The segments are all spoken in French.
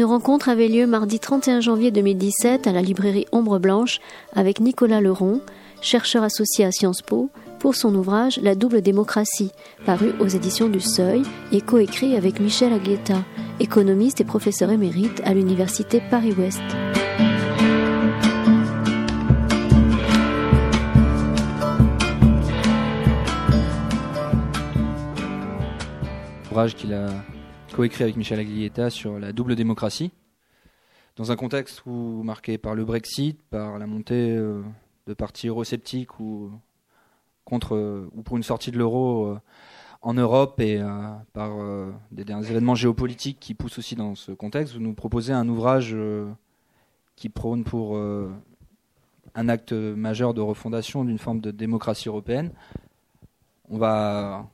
Une rencontre avait lieu mardi 31 janvier 2017 à la librairie Ombre Blanche avec Nicolas Leron, chercheur associé à Sciences Po, pour son ouvrage La double démocratie, paru aux éditions du Seuil et coécrit avec Michel Agueta, économiste et professeur émérite à l'université Paris-Ouest. Ouvrage qu'il a coécrit avec Michel Aglietta sur la double démocratie, dans un contexte où, marqué par le Brexit, par la montée euh, de partis eurosceptiques ou, contre, euh, ou pour une sortie de l'euro euh, en Europe et par des, des, événements géopolitiques qui poussent aussi dans ce contexte, vous nous proposez un ouvrage qui prône pour un acte majeur de refondation d'une forme de démocratie européenne. On va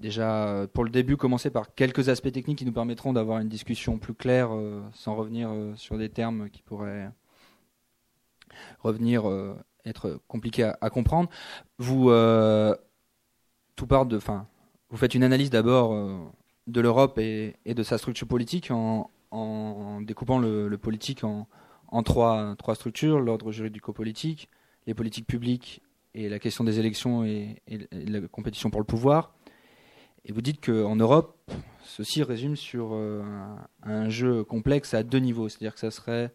déjà euh, pour le début commencer par quelques aspects techniques qui nous permettront d'avoir une discussion plus claire euh, sans revenir euh, sur des termes qui pourraient revenir être compliqués à, comprendre. Vous tout part de, enfin, vous faites une analyse d'abord de l'Europe et, de sa structure politique en, découpant le, politique en, trois, structures l'ordre juridico-politique, les politiques publiques et la question des élections et la compétition pour le pouvoir. Et vous dites qu'en Europe, ceci résume sur euh, un, jeu complexe à deux niveaux. C'est-à-dire que ça serait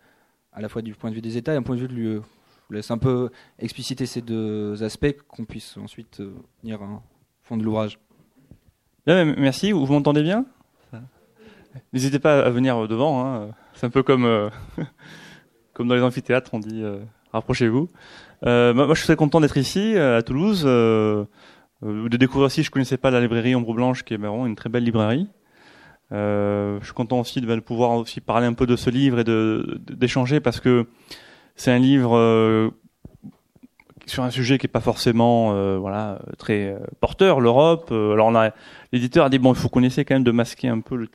à la fois du point de vue des États et un point de vue de l'UE. Je vous laisse un peu expliciter ces deux aspects, qu'on puisse ensuite euh, venir à fond de l'ouvrage. merci. Vous m'entendez bien? N'hésitez pas à venir devant. Hein. C'est un peu comme, euh, comme dans les amphithéâtres, on dit rapprochez-vous. moi, je suis très content d'être ici, à Toulouse. Euh, de découvrir aussi, je connaissais pas la librairie Ombre Blanche, qui est vraiment une très belle librairie. Euh, je suis content aussi de pouvoir aussi parler un peu de ce livre et de d'échanger parce que c'est un livre euh, sur un sujet qui est pas forcément euh, voilà très porteur l'Europe. Alors on a l'éditeur a dit bon il faut qu'on essaie quand même de masquer un peu la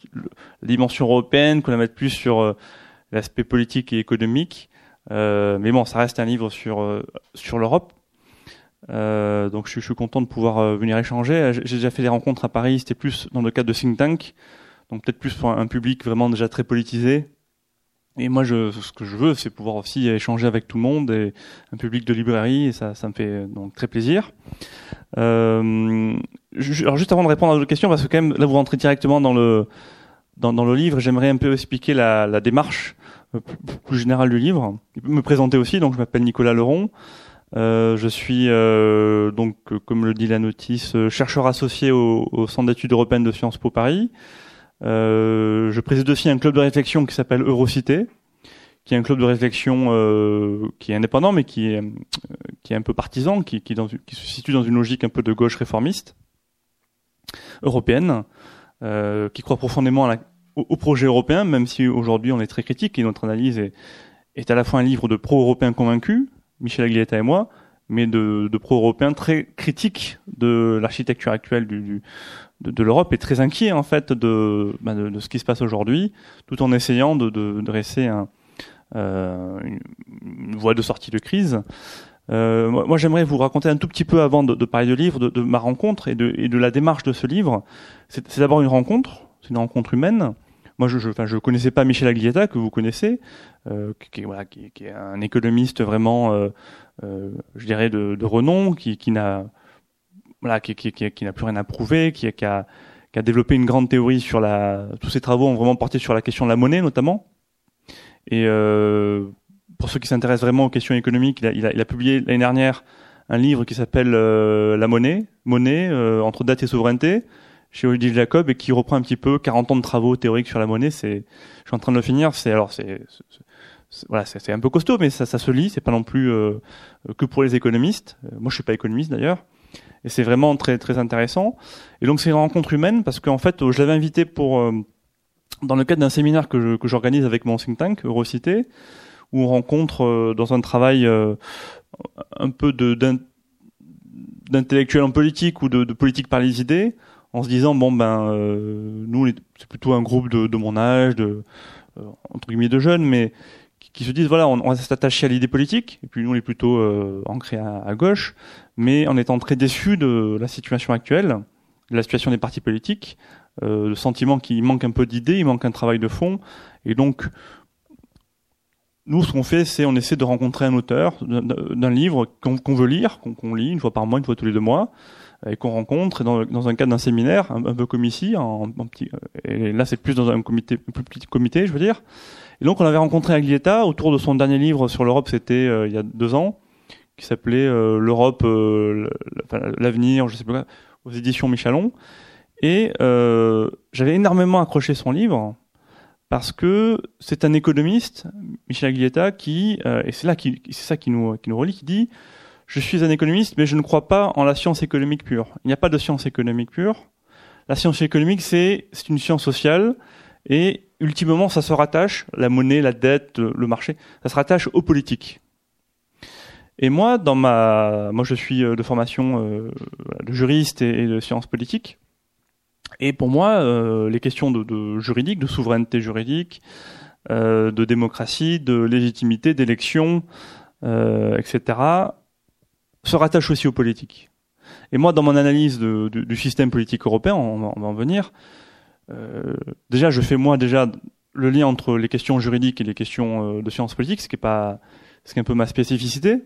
dimension européenne qu'on la mette plus sur l'aspect politique et économique. Mais bon ça reste un livre sur sur l'Europe euh, donc je, suis content de pouvoir euh, venir échanger. J'ai déjà fait des rencontres à Paris, c'était plus dans le cadre de think tank, donc peut-être plus pour un, public vraiment déjà très politisé. Et moi, je, ce que je veux, c'est pouvoir aussi échanger avec tout le monde et un public de librairie, et ça, ça me fait donc très plaisir. Euh, alors juste avant de répondre à votre question, parce que quand même là vous rentrez directement dans le dans, dans le livre, j'aimerais un peu expliquer la, la démarche euh, plus, plus générale du livre, me présenter aussi. Donc je m'appelle Nicolas Leron. Euh, je suis euh, donc, comme le dit la notice, euh, chercheur associé au, au Centre d'études européennes de Sciences Po Paris. Euh, je préside aussi un club de réflexion qui s'appelle Eurocité, qui est un club de réflexion euh, qui est indépendant, mais qui est, qui est un peu partisan, qui, qui, qui, se situe dans une logique un peu de gauche réformiste européenne, qui croit profondément à la, au, au, projet européen, même si aujourd'hui on est très critique et notre analyse est, est à la fois un livre de pro-européens convaincus, Michel Aglietta et moi, mais de, de pro-européens très critiques de l'architecture actuelle du, de, l'Europe et très inquiets en fait de, bah, de, ce qui se passe aujourd'hui, tout en essayant de, de dresser un, euh, une, voie de sortie de crise. Euh, moi, j'aimerais vous raconter un tout petit peu avant de, parler de livre, de, ma rencontre et de, et de la démarche de ce livre. C'est d'abord une rencontre, c'est une rencontre humaine. Moi, je, je, enfin, je connaissais pas Michel Aglietta que vous connaissez, euh, qui, voilà, qui, qui, est un économiste vraiment, euh, euh, je dirais, de, de renom, qui, qui n'a voilà, qui, qui, qui, n'a plus rien à prouver, qui, qui, a, qui a développé une grande théorie sur la. Tous ses travaux ont vraiment porté sur la question de la monnaie, notamment. Et euh, pour ceux qui s'intéressent vraiment aux questions économiques, il a, il a, il a publié l'année dernière un livre qui s'appelle euh, La monnaie, monnaie entre date et souveraineté chez Olivier Jacob et qui reprend un petit peu 40 ans de travaux théoriques sur la monnaie. C'est, je suis en train de le finir. C'est alors c'est, voilà, c'est un peu costaud, mais ça, ça se lit. C'est pas non plus euh, que pour les économistes. Euh, moi, je suis pas économiste d'ailleurs, et c'est vraiment très très intéressant. Et donc c'est une rencontre humaine parce qu'en fait, je l'avais invité pour euh, dans le cadre d'un séminaire que que j'organise avec mon think tank Eurocité, où on rencontre dans un travail un peu de d'intellectuels en politique ou de, de politique par les idées en se disant bon ben euh, nous c'est plutôt un groupe de, de mon âge de euh, entre guillemets de jeunes mais qui, se disent voilà on, on va s'attacher à l'idée politique et puis nous on est plutôt euh, ancré à, à, gauche mais en étant très déçus de la situation actuelle de la situation des partis politiques, le sentiment qu'il manque un peu d'idées, il manque un travail de fond, et donc nous, ce qu'on fait, c'est on essaie de rencontrer un auteur d'un livre qu'on veut lire, qu'on lit une fois par mois, une fois tous les deux mois, et qu'on rencontre dans, dans, un cadre d'un séminaire, un, peu comme ici, en, petit, et là c'est plus dans un comité, plus petit comité, je veux dire. Et donc on avait rencontré Aglietta autour de son dernier livre sur l'Europe, c'était euh, il y a deux ans, qui s'appelait euh, L'Europe, euh, l'avenir, je sais pas, aux éditions Michalon. Et j'avais énormément accroché son livre parce que c'est un économiste, Michel Aglietta, qui, et c'est là qui, c'est ça qui nous, qui nous relie, qui dit je suis un économiste, mais je ne crois pas en la science économique pure. Il n'y a pas de science économique pure. La science économique, c'est une science sociale, et ultimement, ça se rattache, la monnaie, la dette, le marché, ça se rattache aux politiques. Et moi, dans ma, moi, je suis euh, de formation euh, de juriste et, de sciences politiques. Et pour moi, euh, les questions de, de, juridique, de souveraineté juridique, euh, de démocratie, de légitimité, d'élection, euh, etc., se rattache aussi aux politiques. Et moi, dans mon analyse du système politique européen, on, va en venir, euh, déjà, je fais moi déjà le lien entre les questions juridiques et les questions euh, de sciences politiques, ce qui est pas, ce qui est un peu ma spécificité,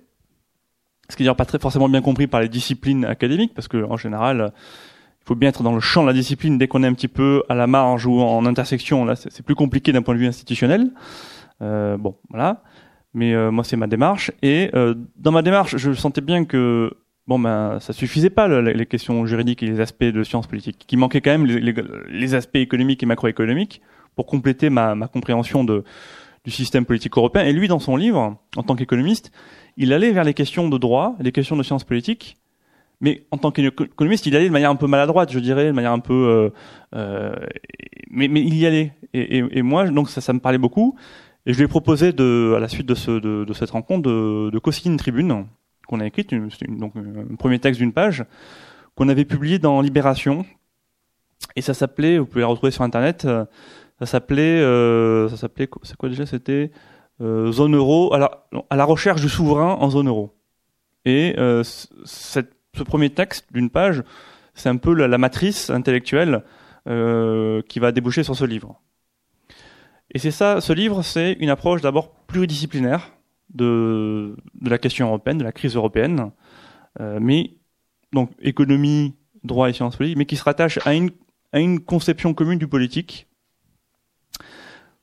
ce qui est d'ailleurs pas très forcément bien compris par les disciplines académiques, parce que en général, il faut bien être dans le champ de la discipline. Dès qu'on est un petit peu à la marge ou en intersection, là, c'est plus compliqué d'un point de vue institutionnel. Euh, bon, voilà mais euh, moi c'est ma démarche et euh, dans ma démarche je sentais bien que bon ben ça suffisait pas les questions juridiques et les aspects de sciences politiques qui manquaient quand même les, aspects économiques et macroéconomiques pour compléter ma, compréhension de du système politique européen et lui dans son livre en tant qu'économiste il allait vers les questions de droit les questions de sciences politiques mais en tant qu'économiste, il allait de manière un peu maladroite, je dirais, de manière un peu, euh, euh mais, mais il y allait. Et, et, et moi, donc ça, ça me parlait beaucoup. Et je lui ai proposé, de, à la suite de, ce, de, de cette rencontre, de, de co-signer une tribune qu'on a écrite, une, donc un premier texte d'une page, qu'on avait publié dans Libération. Et ça s'appelait, vous pouvez la retrouver sur Internet, ça s'appelait, euh, ça s'appelait, c'est quoi déjà C'était euh, Zone Euro, à la, à la recherche du souverain en zone euro. Et euh, cette, ce premier texte d'une page, c'est un peu la, la matrice intellectuelle euh, qui va déboucher sur ce livre. Et c'est ça, ce livre, c'est une approche d'abord pluridisciplinaire de, de la question européenne, de la crise européenne, euh, mais donc économie, droit et sciences politiques, mais qui se rattache à une, à une conception commune du politique.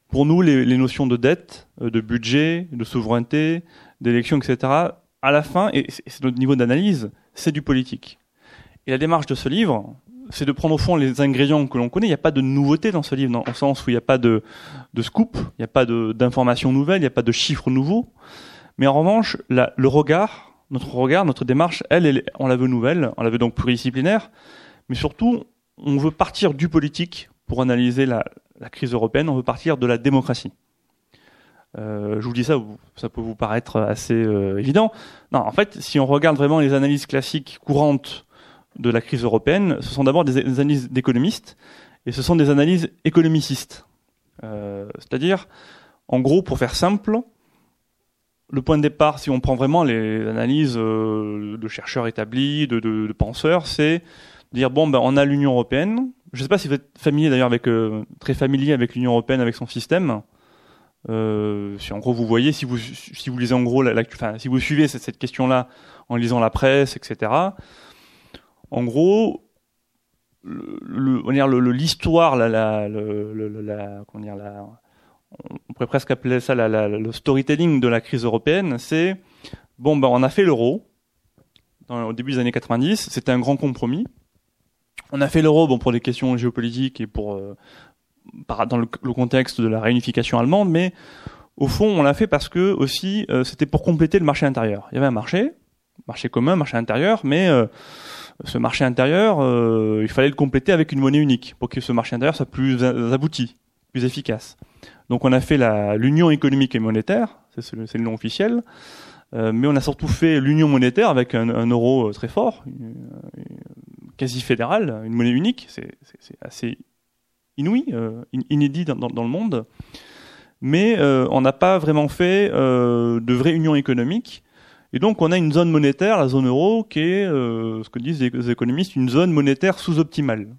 Pour nous, les, les notions de dette, euh, de budget, de souveraineté, d'élection, etc., à la fin, et c'est notre niveau d'analyse, c'est du politique. Et la démarche de ce livre, c'est de prendre au fond les ingrédients que l'on connaît. Il n'y a pas de nouveauté dans ce livre, dans le sens où il n'y a pas de, scoop, il n'y a pas d'informations nouvelles, il n'y a pas de chiffres nouveaux. Mais en revanche, le regard, notre regard, notre démarche, elle, on la veut nouvelle, on la veut donc pluridisciplinaire. Mais surtout, on veut partir du politique pour analyser la, la crise européenne, on veut partir de la démocratie. Euh, je vous dis ça, ça peut vous paraître assez euh, évident. Non, en fait, si on regarde vraiment les analyses classiques courantes de la crise européenne, ce sont d'abord des, analyses d'économistes et ce sont des analyses économicistes. Euh, c'est-à-dire, en gros, pour faire simple, le point de départ, si on prend vraiment les analyses euh, de chercheurs établis, de, de, de penseurs, c'est dire bon, ben, on a l'Union européenne. Je ne sais pas si vous êtes familier d'ailleurs avec euh, très familier avec l'Union européenne, avec son système. Si en gros vous voyez, si vous lisez en gros, la, si vous suivez cette, cette question-là en lisant la presse, etc. En gros, l'histoire, la, la, la, comment dire, la, on pourrait presque appeler ça la, le storytelling de la crise européenne, c'est bon, ben on a fait l'euro au début des années 90, c'était un grand compromis. On a fait l'euro bon pour des questions géopolitiques et pour euh, dans le, contexte de la réunification allemande, mais au fond on l'a fait parce que aussi euh, c'était pour compléter le marché intérieur. Il y avait un marché, marché commun, marché intérieur, mais euh, ce marché intérieur, euh, il fallait le compléter avec une monnaie unique pour que ce marché intérieur soit plus abouti, plus efficace. Donc on a fait l'union économique et monétaire, c'est le, nom officiel, euh, mais on a surtout fait l'union monétaire avec un, euro euh, très fort, quasi fédéral, une monnaie unique, c'est assez inouï, inédit dans, dans, le monde. Mais on n'a pas vraiment fait de vraie union économique Et donc on a une zone monétaire, la zone euro, qui est, euh, ce que disent les économistes, une zone monétaire sous-optimale.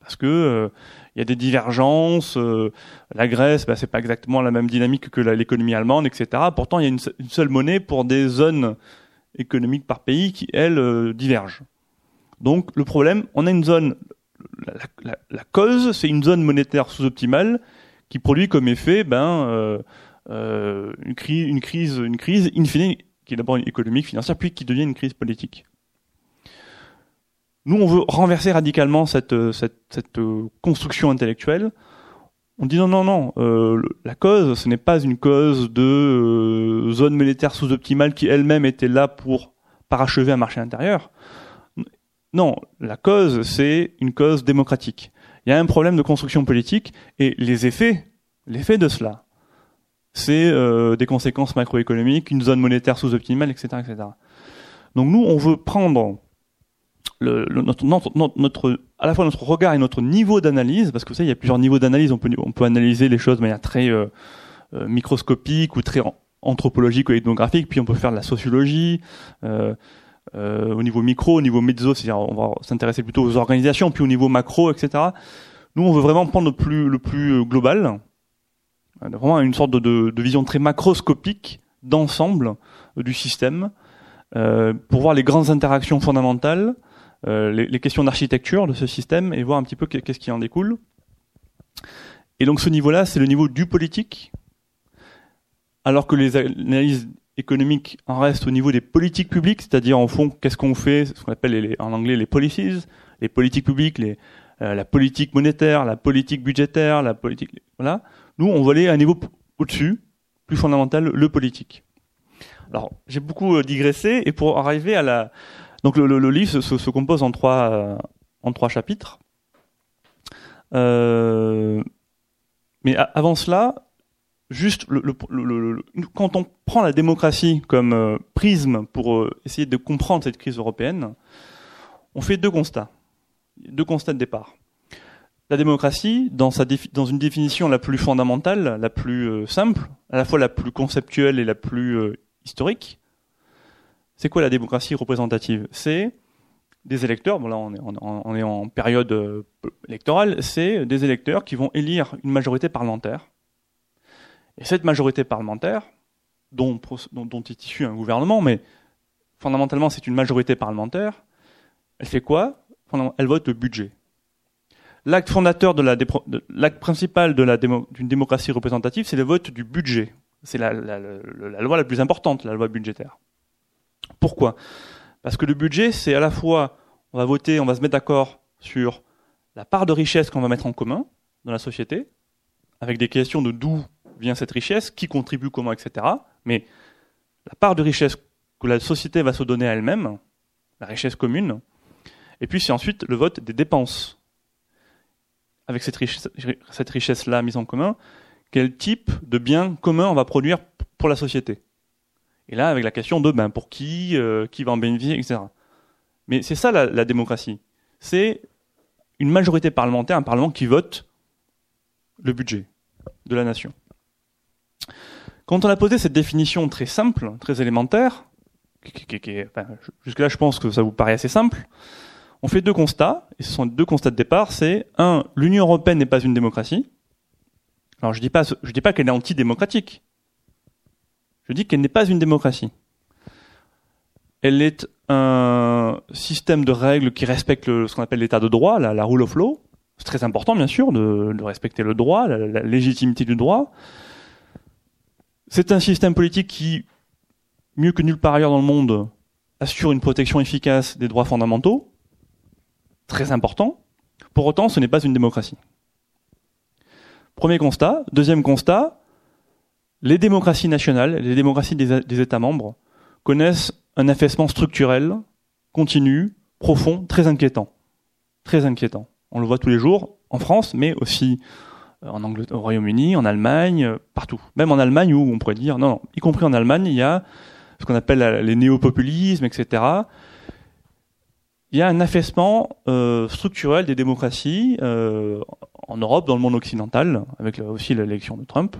Parce que euh, il y a des divergences. Euh, la Grèce, bah, c'est pas exactement la même dynamique que l'économie allemande, etc. Pourtant, il y a une, seule monnaie pour des zones économiques par pays qui, elles, divergent. Donc le problème, on a une zone, la, cause, c'est une zone monétaire sous-optimale qui produit comme effet ben, une, crise, une crise, une crise in fine qui est d'abord économique, financière, puis qui devient une crise politique. Nous, on veut renverser radicalement cette, euh, cette, cette euh, construction intellectuelle. On dit non, non, non, euh, la cause, ce n'est pas une cause de euh, zone monétaire sous-optimale qui elle-même était là pour parachever un marché intérieur. Non, la cause, c'est une cause démocratique. Il y a un problème de construction politique et les effets, l'effet de cela, c'est euh, des conséquences macroéconomiques, une zone monétaire sous-optimale, etc., etc. Donc nous, on veut prendre le, notre, notre, à la fois notre regard et notre niveau d'analyse, parce que vous savez, il y a plusieurs niveaux d'analyse. On peut, on peut analyser les choses de manière très euh, euh, microscopique ou très anthropologique ou ethnographique, puis on peut faire de la sociologie. Euh, au niveau micro, au niveau mezzo, c'est-à-dire on va s'intéresser plutôt aux organisations, puis au niveau macro, etc. Nous, on veut vraiment prendre le plus, le plus global, vraiment une sorte de, vision très macroscopique d'ensemble euh, du système euh, pour voir les grandes interactions fondamentales, euh, les, questions d'architecture de ce système et voir un petit peu qu'est-ce qui en découle. Et donc ce niveau-là, c'est le niveau du politique, alors que les analyses économiques en restent au niveau des politiques publiques, c'est-à-dire en fond, qu'est-ce qu'on fait, ce qu'on appelle en anglais les policies, les politiques publiques, les, euh, la politique monétaire, la politique budgétaire, la politique, voilà. Nous, on va aller à un niveau au-dessus, plus fondamental, le politique. Alors, j'ai beaucoup euh, digressé, et pour arriver à la... Donc le, livre se, se, compose en trois, euh, en trois chapitres. Euh, mais avant cela, juste le, quand on prend la démocratie comme prisme pour essayer de comprendre cette crise européenne, on fait deux constats, deux constats de départ. La démocratie, dans, une définition la plus fondamentale, la plus euh, simple, à la fois la plus conceptuelle et la plus euh, historique, c'est quoi la démocratie représentative? C'est des électeurs, bon là on est, en période euh, électorale, c'est des électeurs qui vont élire une majorité parlementaire. Et cette majorité parlementaire, dont, dont, dont est issu un gouvernement, mais fondamentalement c'est une majorité parlementaire, elle fait quoi? Elle vote le budget l'acte fondateur de la l'acte principal de la d'une démocratie représentative, c'est le vote du budget. C'est la, la, la, loi la plus importante, la loi budgétaire. Pourquoi? Parce que le budget, c'est à la fois, on va voter, on va se mettre d'accord sur la part de richesse qu'on va mettre en commun dans la société, avec des questions de d'où vient cette richesse, qui contribue comment, etc. Mais la part de richesse que la société va se donner à elle-même, la richesse commune, et puis c'est ensuite le vote des dépenses avec cette, richesse, cette richesse-là mise en commun, quel type de biens communs on va produire pour la société? Et là, avec la question de ben, pour qui, euh, qui va en bénéficier, etc. Mais c'est ça la, la démocratie. C'est une majorité parlementaire, un parlement qui vote le budget de la nation. Quand on a posé cette définition très simple, très élémentaire, qui, qui, qui, jusque-là je pense que ça vous paraît assez simple, on fait deux constats, et ce sont deux constats de départ. C'est un, l'Union européenne n'est pas une démocratie. Alors je dis pas, je dis pas qu'elle est antidémocratique. Je dis qu'elle n'est pas une démocratie. Elle est un système de règles qui respecte ce qu'on appelle l'état de droit, la, rule of law. C'est très important, bien sûr, de, respecter le droit, la légitimité du droit. C'est un système politique qui, mieux que nulle part ailleurs dans le monde, assure une protection efficace des droits fondamentaux très important. Pour autant, ce n'est pas une démocratie. Premier constat. Deuxième constat, les démocraties nationales, les démocraties des, États membres connaissent un affaissement structurel, continu, profond, très inquiétant. Très inquiétant. On le voit tous les jours en France, mais aussi euh, en au Royaume-Uni, en Allemagne, euh, partout. Même en Allemagne où on pourrait dire, non, non, y compris en Allemagne, il y a ce qu'on appelle les néopopulismes, etc il y a un affaissement euh, structurel des démocraties euh, en Europe, dans le monde occidental, avec aussi l'élection de Trump.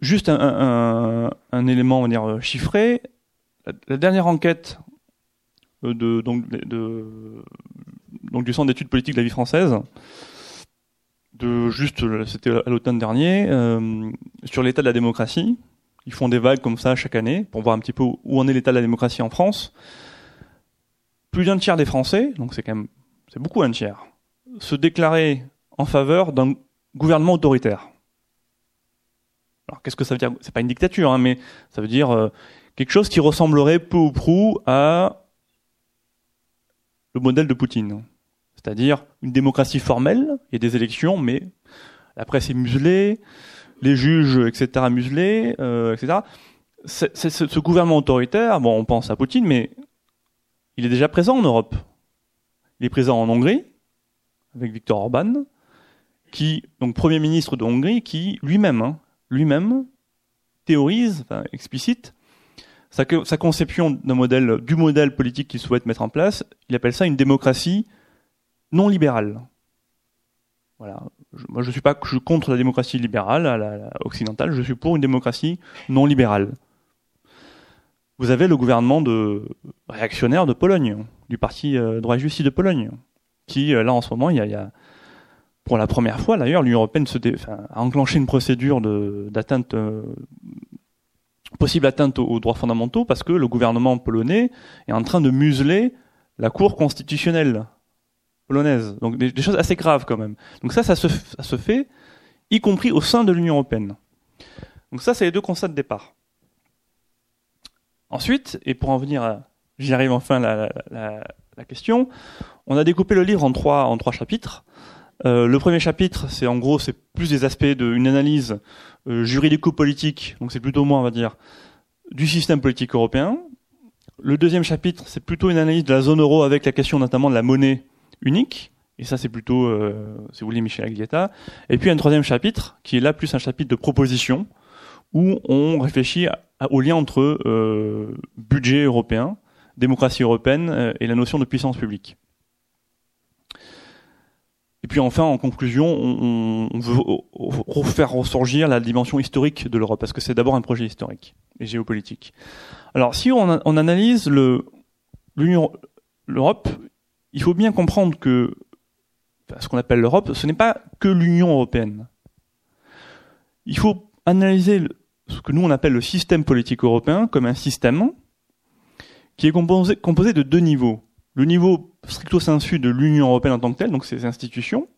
juste un, élément, on va dire, chiffré. La, dernière enquête de, donc, de, donc du Centre d'études politiques de la vie française, de juste, c'était à l'automne dernier, euh, sur l'état de la démocratie. Ils font des vagues comme ça chaque année pour voir un petit peu où en est l'état de la démocratie en France. Plus d'un tiers des Français, donc c'est quand même, c'est beaucoup un tiers, se déclarer en faveur d'un gouvernement autoritaire. Alors qu'est-ce que ça veut dire? C'est pas une dictature, hein, mais ça veut dire euh, quelque chose qui ressemblerait peu ou prou à le modèle de Poutine. C'est-à-dire une démocratie formelle, il y a des élections, mais la presse est muselée, les juges, etc., muselés, euh, etc. C'est, ce gouvernement autoritaire, bon, on pense à Poutine, mais il est déjà présent en Europe. Il est présent en Hongrie, avec Viktor Orban, qui, donc Premier ministre de Hongrie, qui lui-même, hein, lui-même, théorise, explicite, sa, conception du modèle politique qu'il souhaite mettre en place, il appelle ça une démocratie non libérale. Voilà. moi, je suis pas je contre la démocratie libérale, occidentale. Je suis pour une démocratie non libérale. Vous avez le gouvernement de réactionnaire de Pologne, du parti euh, droit et justice de Pologne, qui euh, là en ce moment, il y a, pour la première fois d'ailleurs, l'Union européenne se a enclenché une procédure d'atteinte euh, possible atteinte aux, droits fondamentaux parce que le gouvernement polonais est en train de museler la Cour constitutionnelle polonaise. Donc des, choses assez graves quand même. Donc ça, ça se, ça se fait, y compris au sein de l'Union européenne. Donc ça, c'est les deux constats de départ. Ensuite, et pour en venir à, j'y arrive enfin la, la, la, question, on a découpé le livre en trois, en trois chapitres. Euh, le premier chapitre, c'est en gros, c'est plus des aspects d'une analyse euh, juridico-politique, donc c'est plutôt moins, on va dire, du système politique européen. Le deuxième chapitre, c'est plutôt une analyse de la zone euro avec la question notamment de la monnaie unique. Et ça, c'est plutôt, euh, si vous voulez, Michel Aglietta. Et puis un troisième chapitre, qui est là plus un chapitre de proposition, où on réfléchit au lien entre euh, budget européen, démocratie européenne euh, et la notion de puissance publique. Et puis enfin, en conclusion, on, on veut faire ressurgir la dimension historique de l'Europe, parce que c'est d'abord un projet historique et géopolitique. Alors, si on, on analyse l'Europe, il faut bien comprendre que ce qu'on appelle l'Europe, ce n'est pas que l'Union européenne. Il faut analyser ce que nous on appelle le système politique européen comme un système qui est composé, de deux niveaux. Le niveau stricto sensu de l'Union européenne en tant que telle, donc ses institutions,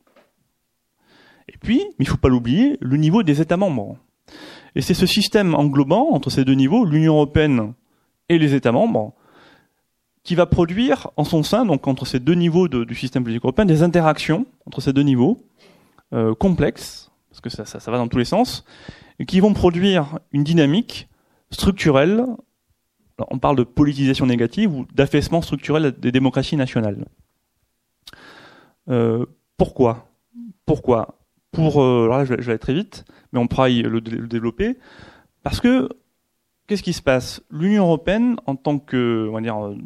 et puis, il ne faut pas l'oublier, le niveau des États membres. Et c'est ce système englobant entre ces deux niveaux, l'Union européenne et les États membres, qui va produire en son sein, donc entre ces deux niveaux du système politique européen, des interactions entre ces deux niveaux euh, complexes, parce que ça, va dans tous les sens, qui vont produire une dynamique structurelle. on parle de politisation négative ou d'affaissement structurel des démocraties nationales. Euh, pourquoi? Pourquoi? Pour, euh, alors là, je vais, aller très vite, mais on pourra y le, développer, parce que qu'est-ce qui se passe? L'Union européenne, en tant que, on va dire, euh,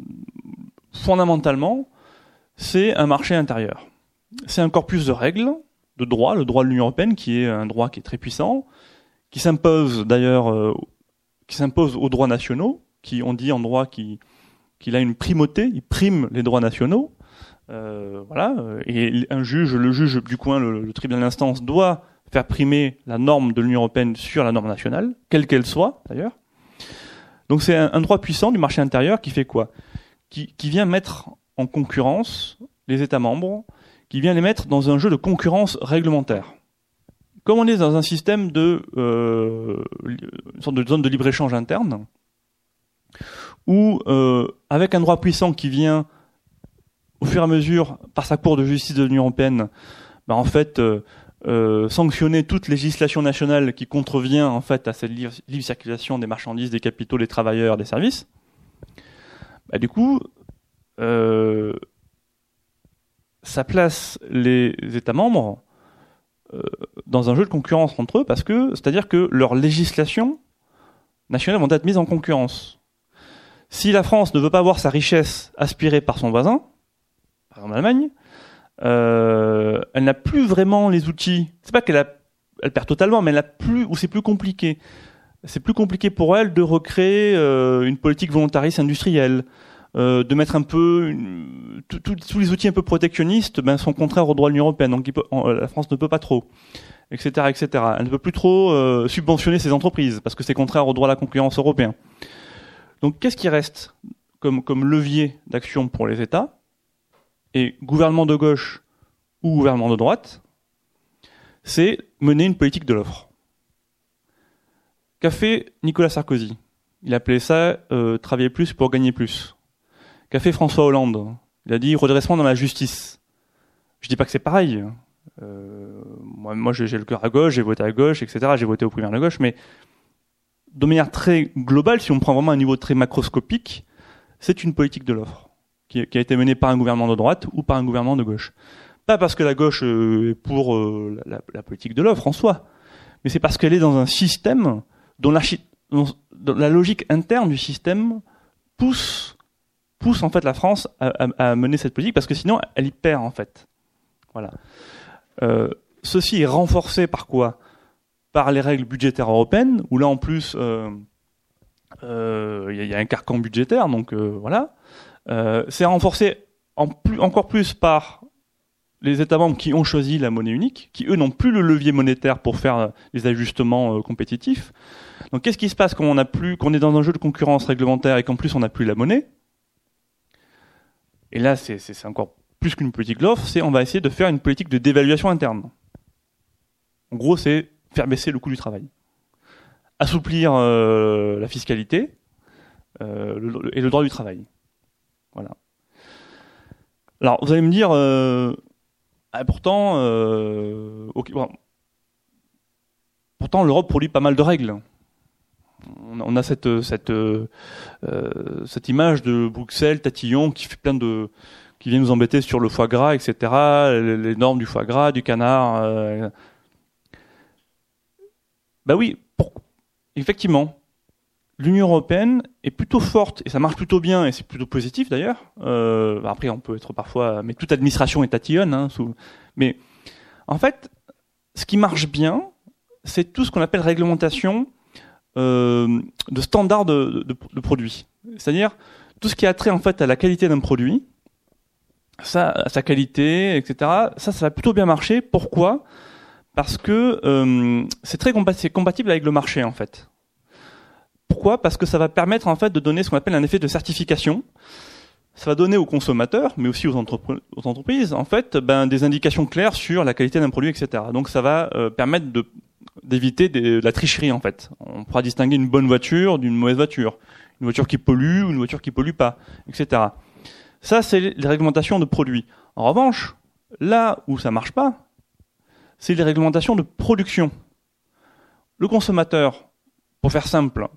fondamentalement, c'est un marché intérieur. C'est un corpus de règles, de droits, le droit de l'Union européenne, qui est un droit qui est très puissant, qui s'impose d'ailleurs, euh, qui s'impose aux droits nationaux, qui on dit en droit qu'il a une primauté, il prime les droits nationaux. Euh, voilà, et un juge, le juge du coin, le, le tribunal d'instance doit faire primer la norme de l'Union européenne sur la norme nationale, quelle qu'elle soit d'ailleurs. Donc c'est un, droit puissant du marché intérieur qui fait quoi? Qui, qui vient mettre en concurrence les États membres, qui vient les mettre dans un jeu de concurrence réglementaire. Comme on est dans un système de euh, une sorte de zone de libre échange interne, où euh, avec un droit puissant qui vient au fur et à mesure par sa Cour de justice de l'Union européenne, bah en fait euh, euh, sanctionner toute législation nationale qui contrevient en fait à cette libre, circulation des marchandises, des capitaux, des travailleurs, des services, bah, du coup, euh, ça place les États membres dans un jeu de concurrence entre eux parce que, c'est-à-dire que leurs législations nationales vont être mises en concurrence. Si la France ne veut pas voir sa richesse aspirée par son voisin, par exemple l'Allemagne, euh, elle n'a plus vraiment les outils. C'est pas qu'elle elle perd totalement, mais elle a plus, ou c'est plus compliqué. C'est plus compliqué pour elle de recréer euh, une politique volontariste industrielle, euh, de mettre un peu tous les outils un peu protectionnistes, ben sont contraires au droit de l'Union européenne. Donc la France ne peut pas trop, etc., etc. Elle ne peut plus trop euh, subventionner ses entreprises parce que c'est contraire au droit de la concurrence européen. Donc qu'est-ce qui reste comme, comme levier d'action pour les États? Et gouvernement de gauche ou gouvernement de droite c'est mener une politique de l'offre. Qu'a fait Nicolas Sarkozy? Il appelait ça euh, travailler plus pour gagner plus. Qu'a fait François Hollande? Il a dit redressement dans la justice. Je dis pas que c'est pareil. Euh, moi, j'ai le cœur à gauche, j'ai voté à gauche, etc. J'ai voté au primaire de gauche, mais de manière très globale, si on prend vraiment un niveau très macroscopique, c'est une politique de l'offre qui, a été menée par un gouvernement de droite ou par un gouvernement de gauche. Pas parce que la gauche euh, est pour euh, la, politique de l'offre en soi, mais c'est parce qu'elle est dans un système dont la, logique interne du système pousse pousse en fait la France à, mener cette politique parce que sinon elle y perd en fait. Voilà. Euh, ceci est renforcé par quoi? Par les règles budgétaires européennes où là en plus il y, a un carcan budgétaire donc voilà. c'est renforcé encore plus par les États membres qui ont choisi la monnaie unique, qui eux n'ont plus le levier monétaire pour faire les ajustements euh, compétitifs. Donc qu'est-ce qui se passe quand on a plus, qu'on est dans un jeu de concurrence réglementaire et qu'en plus on n'a plus la monnaie? Et là, c'est encore plus qu'une politique de c'est on va essayer de faire une politique de dévaluation interne. En gros, c'est faire baisser le coût du travail, assouplir euh, la fiscalité euh, et le droit du travail. Voilà. Alors, vous allez me dire, ah, pourtant, euh, pourtant l'Europe produit pas mal de règles. On a euh, cette image de Bruxelles, Tatillon, qui vient nous embêter sur le foie gras, etc. Les normes du foie gras, du canard. Euh. Bah oui, effectivement, l'Union européenne est plutôt forte et ça marche plutôt bien et c'est plutôt positif d'ailleurs. Euh, après, on peut être parfois, mais toute administration est tatillonne. Hein. Mais en fait, ce qui marche bien, c'est tout ce qu'on appelle réglementation euh, de standards de, de, de produits. C'est-à-dire tout ce qui a trait en fait à la qualité d'un produit, ça, à sa qualité, etc. Ça, ça va plutôt bien marcher. Pourquoi? Parce que euh, c'est très compatible avec le marché en fait. Pourquoi? Parce que ça va permettre en fait de donner ce qu'on appelle un effet de certification. Ça va donner aux consommateurs, mais aussi aux, entreprises, en fait, ben, des indications claires sur la qualité d'un produit, etc. Donc ça va euh, permettre de d'éviter de la tricherie en fait. On pourra distinguer une bonne voiture d'une mauvaise voiture, une voiture qui pollue ou une voiture qui pollue pas, etc. Ça c'est les réglementations de produits. En revanche, là où ça marche pas, c'est les réglementations de production. Le consommateur, pour faire simple,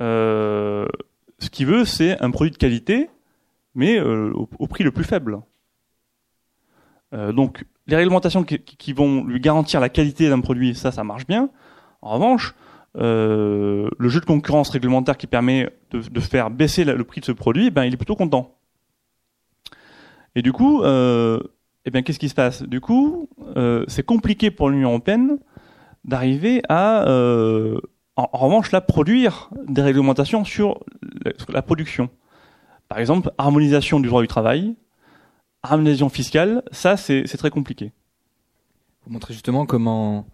euh, ce qu'il veut, c'est un produit de qualité, mais euh, au, prix le plus faible. Euh, donc, les réglementations qui, vont lui garantir la qualité d'un produit, ça, ça marche bien. En revanche, le jeu de concurrence réglementaire qui permet de, faire baisser le prix de ce produit, ben, il est plutôt content. Et du coup, eh bien, qu'est-ce qui se passe? Du coup, c'est compliqué pour l'Union européenne d'arriver à en, revanche, là, produire des réglementations sur la, production. Par exemple, harmonisation du droit du travail, harmonisation fiscale, ça, c'est très compliqué. Vous montrez justement comment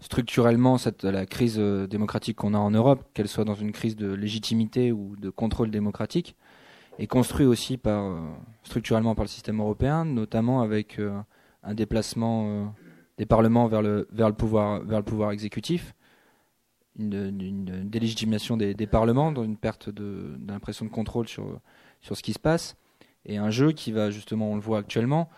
structurellement cette, la crise euh, démocratique qu'on a en Europe, qu'elle soit dans une crise de légitimité ou de contrôle démocratique, est construite aussi par, euh, structurellement par le système européen, notamment avec euh, un déplacement des parlements vers le, vers le, pouvoir, vers le pouvoir exécutif, une, délégitimation des, parlements, dans une perte d'impression de, contrôle sur, sur ce qui se passe, et un jeu qui va justement, on le voit actuellement,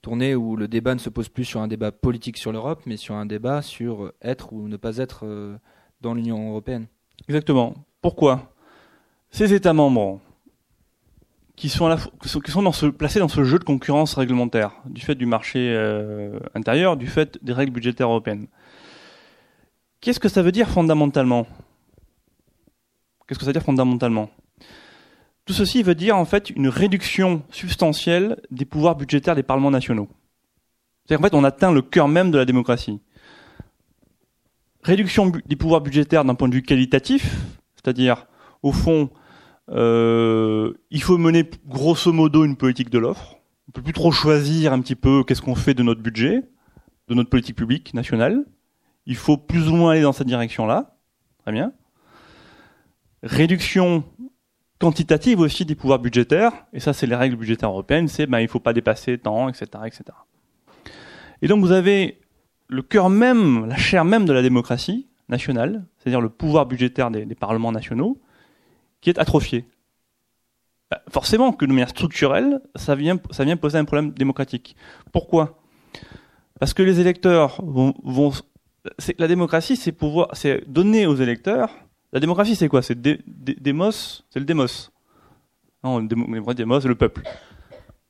tourner où le débat ne se pose plus sur un débat politique sur l'Europe, mais sur un débat sur être ou ne pas être euh, dans l'Union européenne. Exactement. Pourquoi? Ces États membres qui sont dans ce, placés dans ce jeu de concurrence réglementaire, du fait du marché euh, intérieur, du fait des règles budgétaires européennes, Qu'est-ce que ça veut dire fondamentalement? Qu'est-ce que ça veut dire fondamentalement? Tout ceci veut dire en fait une réduction substantielle des pouvoirs budgétaires des parlements nationaux. C'est-à-dire en fait on atteint le cœur même de la démocratie. réduction des pouvoirs budgétaires d'un point de vue qualitatif, c'est-à-dire, au fond, euh, il faut mener grosso modo une politique de l'offre. On peut plus trop choisir un petit peu qu'est-ce qu'on fait de notre budget, de notre politique publique nationale. Il faut plus ou moins aller dans cette direction-là. Très bien. Réduction quantitative aussi des pouvoirs budgétaires, et ça c'est les règles budgétaires européennes, c'est ben il faut pas dépasser tant, etc., etc. Et donc vous avez le cœur même, la chair même de la démocratie nationale, c'est-à-dire le pouvoir budgétaire des, parlements nationaux, qui est atrophié. Ben, forcément que de manière structurelle, ça vient, ça vient poser un problème démocratique. Pourquoi? Parce que les électeurs vont, vont la démocratie, c'est donner aux électeurs la démocratie, c'est quoi? C'est démos, c'est le démos. Non, le démos, c'est le peuple.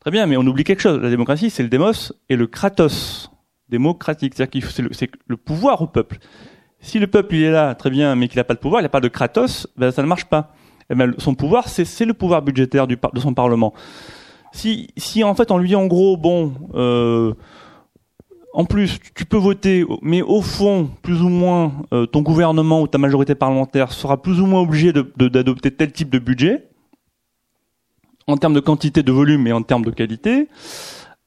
Très bien, mais on oublie quelque chose. La démocratie, c'est le démos et le kratos, démocratique. C'est-à-dire que c'est le, pouvoir au peuple. Si le peuple il est là, très bien, mais qu'il n'a pas de pouvoir, il n'a pas de kratos, ben ça ne marche pas. Et eh ben, son pouvoir, c'est le pouvoir budgétaire de son parlement. Si, si en fait on lui dit en gros, bon, euh, en plus, tu peux voter, mais au fond, plus ou moins, euh, ton gouvernement ou ta majorité parlementaire sera plus ou moins obligé d'adopter tel type de budget, en termes de quantité, de volume et en termes de qualité,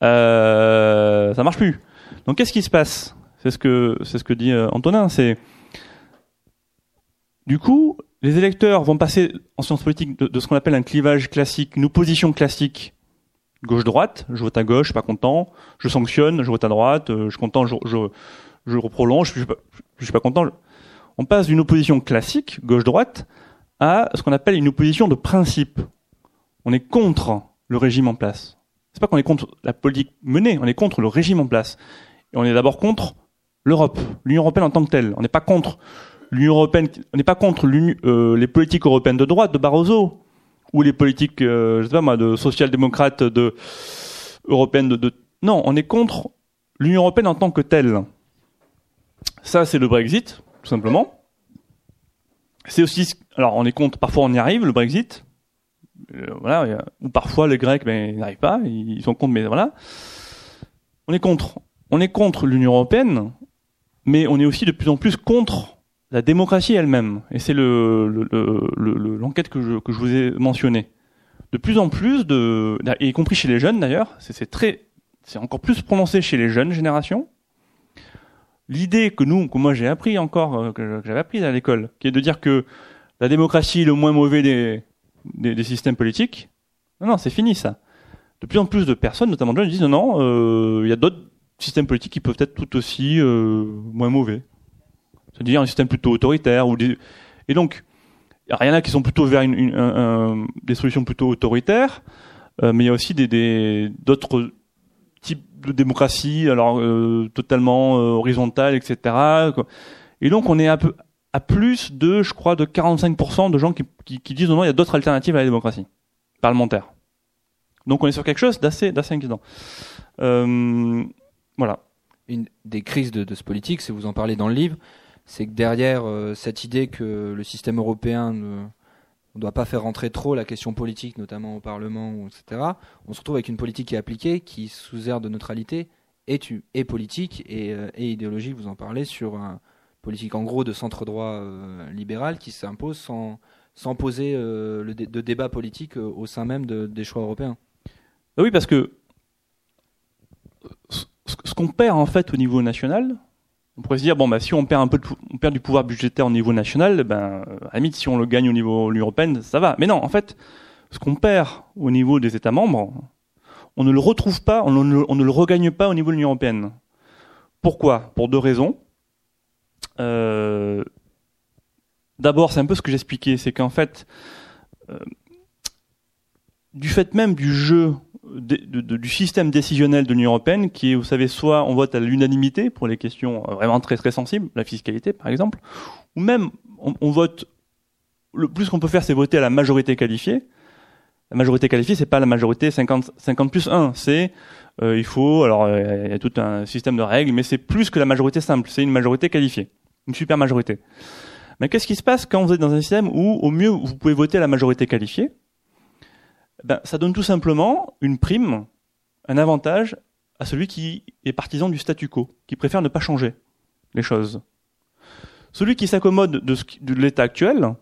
euh, ça marche plus. Donc qu'est-ce qui se passe? C'est ce que ce que dit euh, Antonin. C'est du coup, les électeurs vont passer en sciences politiques de, de ce qu'on appelle un clivage classique, une opposition classique gauche-droite, je vote à gauche, pas content, je sanctionne, je vote à droite, euh, je suis content, je, je, je prolonge, je suis, pas, je suis pas content. On passe d'une opposition classique, gauche-droite, à ce qu'on appelle une opposition de principe. On est contre le régime en place. C'est pas qu'on est contre la politique menée, on est contre le régime en place. Et on est d'abord contre l'Europe, l'Union européenne en tant que telle. On n'est pas contre l'Union européenne, on n'est pas contre euh, les politiques européennes de droite de Barroso, ou les politiques, euh, je sais pas moi, de social-démocrates, de européennes, de, non, on est contre l'Union européenne en tant que telle. Ça, c'est le Brexit, tout simplement. C'est aussi, alors on est contre, parfois on y arrive, le Brexit. Euh, voilà, ou parfois les Grecs, ben, ils n'arrivent pas, ils sont contre, mais voilà. On est contre. On est contre l'Union européenne, mais on est aussi de plus en plus contre la démocratie elle-même, et c'est le, l'enquête que je, vous ai mentionnée. De plus en plus de, y compris chez les jeunes d'ailleurs, c'est encore plus prononcé chez les jeunes générations. L'idée que nous, que moi j'ai appris encore, euh, que j'avais appris à l'école, qui est de dire que la démocratie est le moins mauvais des, des, systèmes politiques. Non, non, c'est fini ça. De plus en plus de personnes, notamment de jeunes, disent non, non, euh, il y a d'autres systèmes politiques qui peuvent être tout aussi euh, moins mauvais c'est-à-dire un système plutôt autoritaire ou des... et donc il y en a qui sont plutôt vers une, une, des solutions plutôt autoritaires, euh, mais il y a aussi d'autres types de démocratie, alors euh, totalement euh, horizontale, etc. Et donc on est un peu à plus de, je crois, de 45% de gens qui, qui, qui disent non, non, il y a d'autres alternatives à la démocratie parlementaire. Donc on est sur quelque chose d'assez d'assez inquiétant. Euh, voilà. Une des crises de, de ce politique, c'est vous en parlez dans le livre, c'est que derrière euh, cette idée que le système européen ne doit pas faire rentrer trop la question politique, notamment au Parlement, etc. On se retrouve avec une politique qui est appliquée, qui, sous air de neutralité, est, politique et, euh, et, idéologique, vous en parlez, sur une politique en gros de centre-droit euh, libéral qui s'impose sans, poser de débat politique au sein même de, des choix européens. Bah oui, parce que ce qu'on perd en fait au niveau national, on pourrait se dire bon bah si on perd un peu de, on perd du pouvoir budgétaire au niveau national, ben à la limite si on le gagne au niveau de l'Union européenne, ça va. Mais non, en fait, ce qu'on perd au niveau des États membres, on ne le retrouve pas, on ne, on ne le regagne pas au niveau de l'Union européenne. Pourquoi? Pour deux raisons. Euh, D'abord, c'est un peu ce que j'expliquais, c'est qu'en fait, euh, du fait même du jeu du système décisionnel de l'Union européenne, qui est, vous savez, soit on vote à l'unanimité pour les questions euh, vraiment très très sensibles, la fiscalité par exemple, ou même on, vote. Le plus qu'on peut faire, c'est voter à la majorité qualifiée. La majorité qualifiée, c'est pas la majorité 50, 50 plus 1, c'est euh, il faut, alors il y a tout un système de règles, mais c'est plus que la majorité simple, c'est une majorité qualifiée, une super majorité. Mais qu'est-ce qui se passe quand vous êtes dans un système où, au mieux, vous pouvez voter à la majorité qualifiée, ben, ça donne tout simplement une prime, un avantage à celui qui est partisan du statu quo, qui préfère ne pas changer les choses. celui qui s'accommode de, de l'état actuel,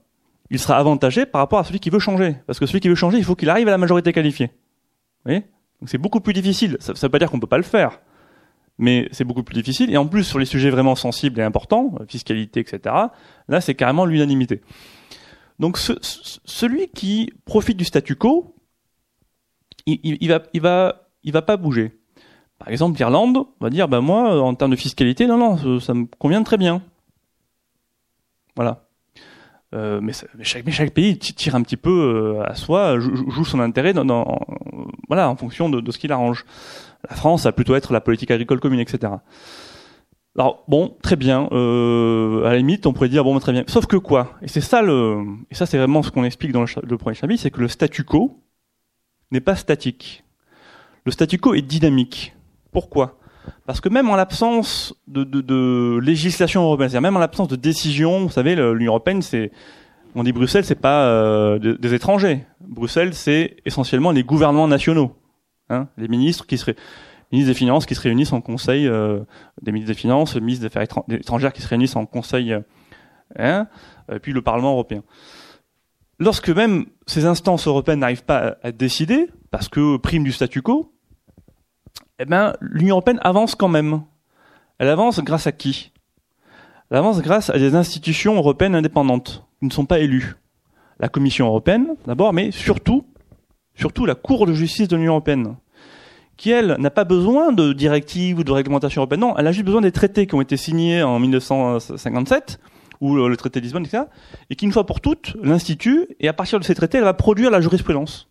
il sera avantagé par rapport à celui qui veut changer. Parce que celui qui veut changer, il faut qu'il arrive à la majorité qualifiée. Vous voyez? Donc c'est beaucoup plus difficile. Ça ne veut pas dire qu'on peut pas le faire. Mais c'est beaucoup plus difficile. Et en plus, sur les sujets vraiment sensibles et importants, fiscalité, etc., là, c'est carrément l'unanimité. Donc ce, celui qui profite du statu quo, il, il, va, il va, il va pas bouger. Par exemple, l'Irlande va dire, ben moi, en termes de fiscalité, non, non, ça me convient très bien. Voilà. Euh, mais, chaque, pays tire un petit peu euh, à soi, joue, son intérêt dans, dans, voilà, en fonction de, ce qu'il arrange. La France va plutôt être la politique agricole commune, etc. Alors bon, très bien. Euh, à la limite, on pourrait dire bon, très bien. Sauf que quoi? Et c'est ça le, et ça c'est vraiment ce qu'on explique dans le, le premier chapitre, c'est que le statu quo n'est pas statique. Le statu quo est dynamique. Pourquoi? Parce que même en l'absence de, législation européenne, c'est-à-dire même en l'absence de décision, vous savez, l'Union européenne, c'est on dit Bruxelles, c'est pas euh, des, étrangers. Bruxelles, c'est essentiellement les gouvernements nationaux, hein, les ministres qui seraient des Finances qui se réunissent en conseil, euh, des ministres des Finances, ministres des Affaires étrangères qui se réunissent en conseil, euh, hein, et puis le Parlement européen. Lorsque même ces instances européennes n'arrivent pas à, décider, parce que prime du statu quo, eh ben, l'Union européenne avance quand même. Elle avance grâce à qui? Elle avance grâce à des institutions européennes indépendantes, qui ne sont pas élues. La Commission européenne, d'abord, mais surtout, surtout la Cour de justice de l'Union européenne qui elle n'a pas besoin de directives ou de réglementation européenne. Non, elle a juste besoin des traités qui ont été signés en 1957 ou le traité de Lisbonne, etc. Et qu'une fois pour toutes, l'institut et à partir de ces traités, elle va produire la jurisprudence,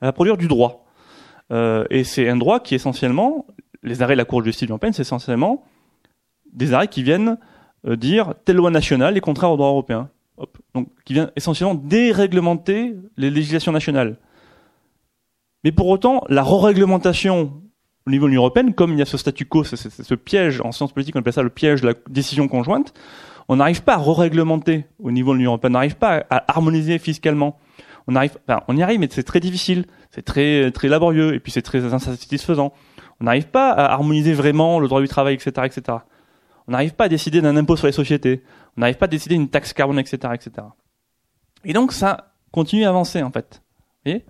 elle va produire du droit. Euh, et c'est un droit qui essentiellement, les arrêts de la Cour de justice européenne, c'est essentiellement des arrêts qui viennent euh, dire telle loi nationale est contraire au droit européen. Donc, qui vient essentiellement déréglementer les législations nationales. Mais pour autant, la re-réglementation au niveau de l'Union européenne, comme il y a ce statu quo, ce, piège, en sciences politiques on appelle ça le piège de la décision conjointe, on n'arrive pas à re-réglementer au niveau de l'Union européenne, on n'arrive pas à harmoniser fiscalement. On arrive, enfin, on y arrive, mais c'est très difficile, c'est très très laborieux, et puis c'est très insatisfaisant. On n'arrive pas à harmoniser vraiment le droit du travail, etc., etc. On n'arrive pas à décider d'un impôt sur les sociétés. On n'arrive pas à décider d'une taxe carbone, etc., etc. Et donc ça continue à avancer en fait. Vous voyez?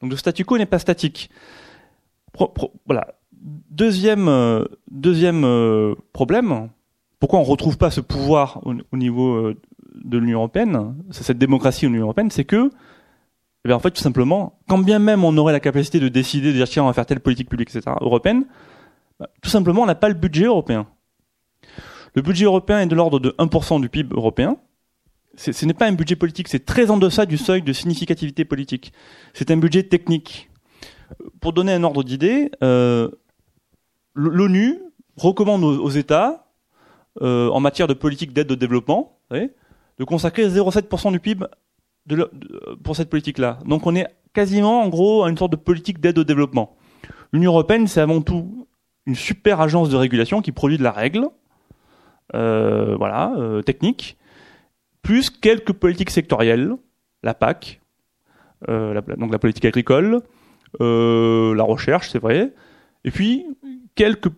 Donc le statu quo n'est pas statique. voilà. Deuxième, euh, deuxième euh, problème, pourquoi on ne retrouve pas ce pouvoir au, niveau euh, de l'Union européenne, cette démocratie de l'Union européenne, c'est que, eh en fait, tout simplement, quand bien même on aurait la capacité de décider, de dire tiens, on va faire telle politique publique, etc., européenne, bah, tout simplement, on n'a pas le budget européen. Le budget européen est de l'ordre de 1% du PIB européen, ce n'est pas un budget politique, c'est très en deçà du seuil de significativité politique. C'est un budget technique. Pour donner un ordre d'idée, euh, l'ONU recommande aux, États, euh, en matière de politique d'aide au développement, de consacrer 0,7% du PIB pour cette politique-là. Donc on est quasiment, en gros, à une sorte de politique d'aide au développement. L'Union européenne, c'est avant tout une super agence de régulation qui produit de la règle, euh, voilà, technique, plus quelques politiques sectorielles, la PAC, euh, la, donc la politique agricole, euh, la recherche, c'est vrai, et puis quelques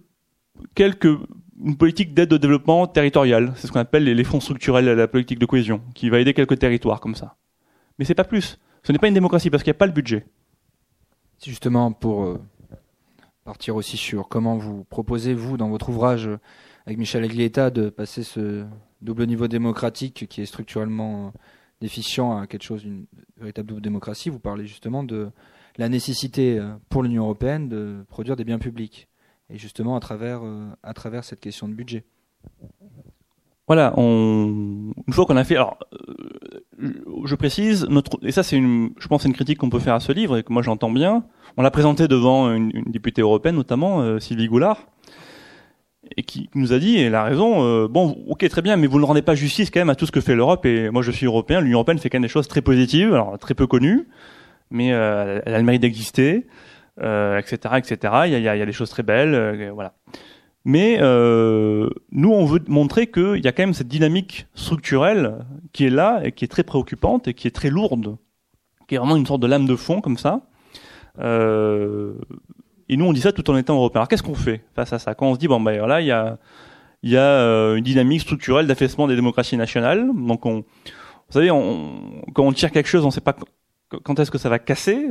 quelques une politique d'aide au développement territorial, c'est ce qu'on appelle les, fonds structurels, la politique de cohésion, qui va aider quelques territoires comme ça. Mais c'est pas plus. Ce n'est pas une démocratie parce qu'il n'y a pas le budget. C'est justement pour euh, partir aussi sur comment vous proposez vous dans votre ouvrage avec Michel Aglietta de passer ce double niveau démocratique qui est structurellement déficient à quelque chose d'une véritable double démocratie. Vous parlez justement de la nécessité euh, pour l'Union européenne de produire des biens publics et justement à travers euh, à travers cette question de budget. Voilà, on, une fois qu'on a fait, alors, euh, je précise, notre, et ça c'est une, je pense, c'est une critique qu'on peut faire à ce livre et que moi j'entends bien. On l'a présenté devant une, députée européenne, notamment Sylvie Goulard, et qui nous a dit, et elle a raison, euh, bon, ok, très bien, mais vous ne rendez pas justice quand même à tout ce que fait l'Europe, et moi je suis européen, l'Union européenne fait quand même des choses très positives, alors très peu connues, mais euh, elle a le mérite d'exister, euh, etc., etc. Il y a, y a, des choses très belles, euh, voilà. Mais nous, on veut montrer qu'il y a quand même cette dynamique structurelle qui est là et qui est très préoccupante et qui est très lourde, qui est vraiment une sorte de lame de fond comme ça. Euh, et nous, on dit ça tout en étant européen. Alors, qu'est-ce qu'on fait face à ça? Quand on se dit, bon, ben là, il y a, y a une dynamique structurelle d'affaissement des démocraties nationales. Donc, on, vous savez, on, quand on tire quelque chose, on ne sait pas quand est-ce que ça va casser,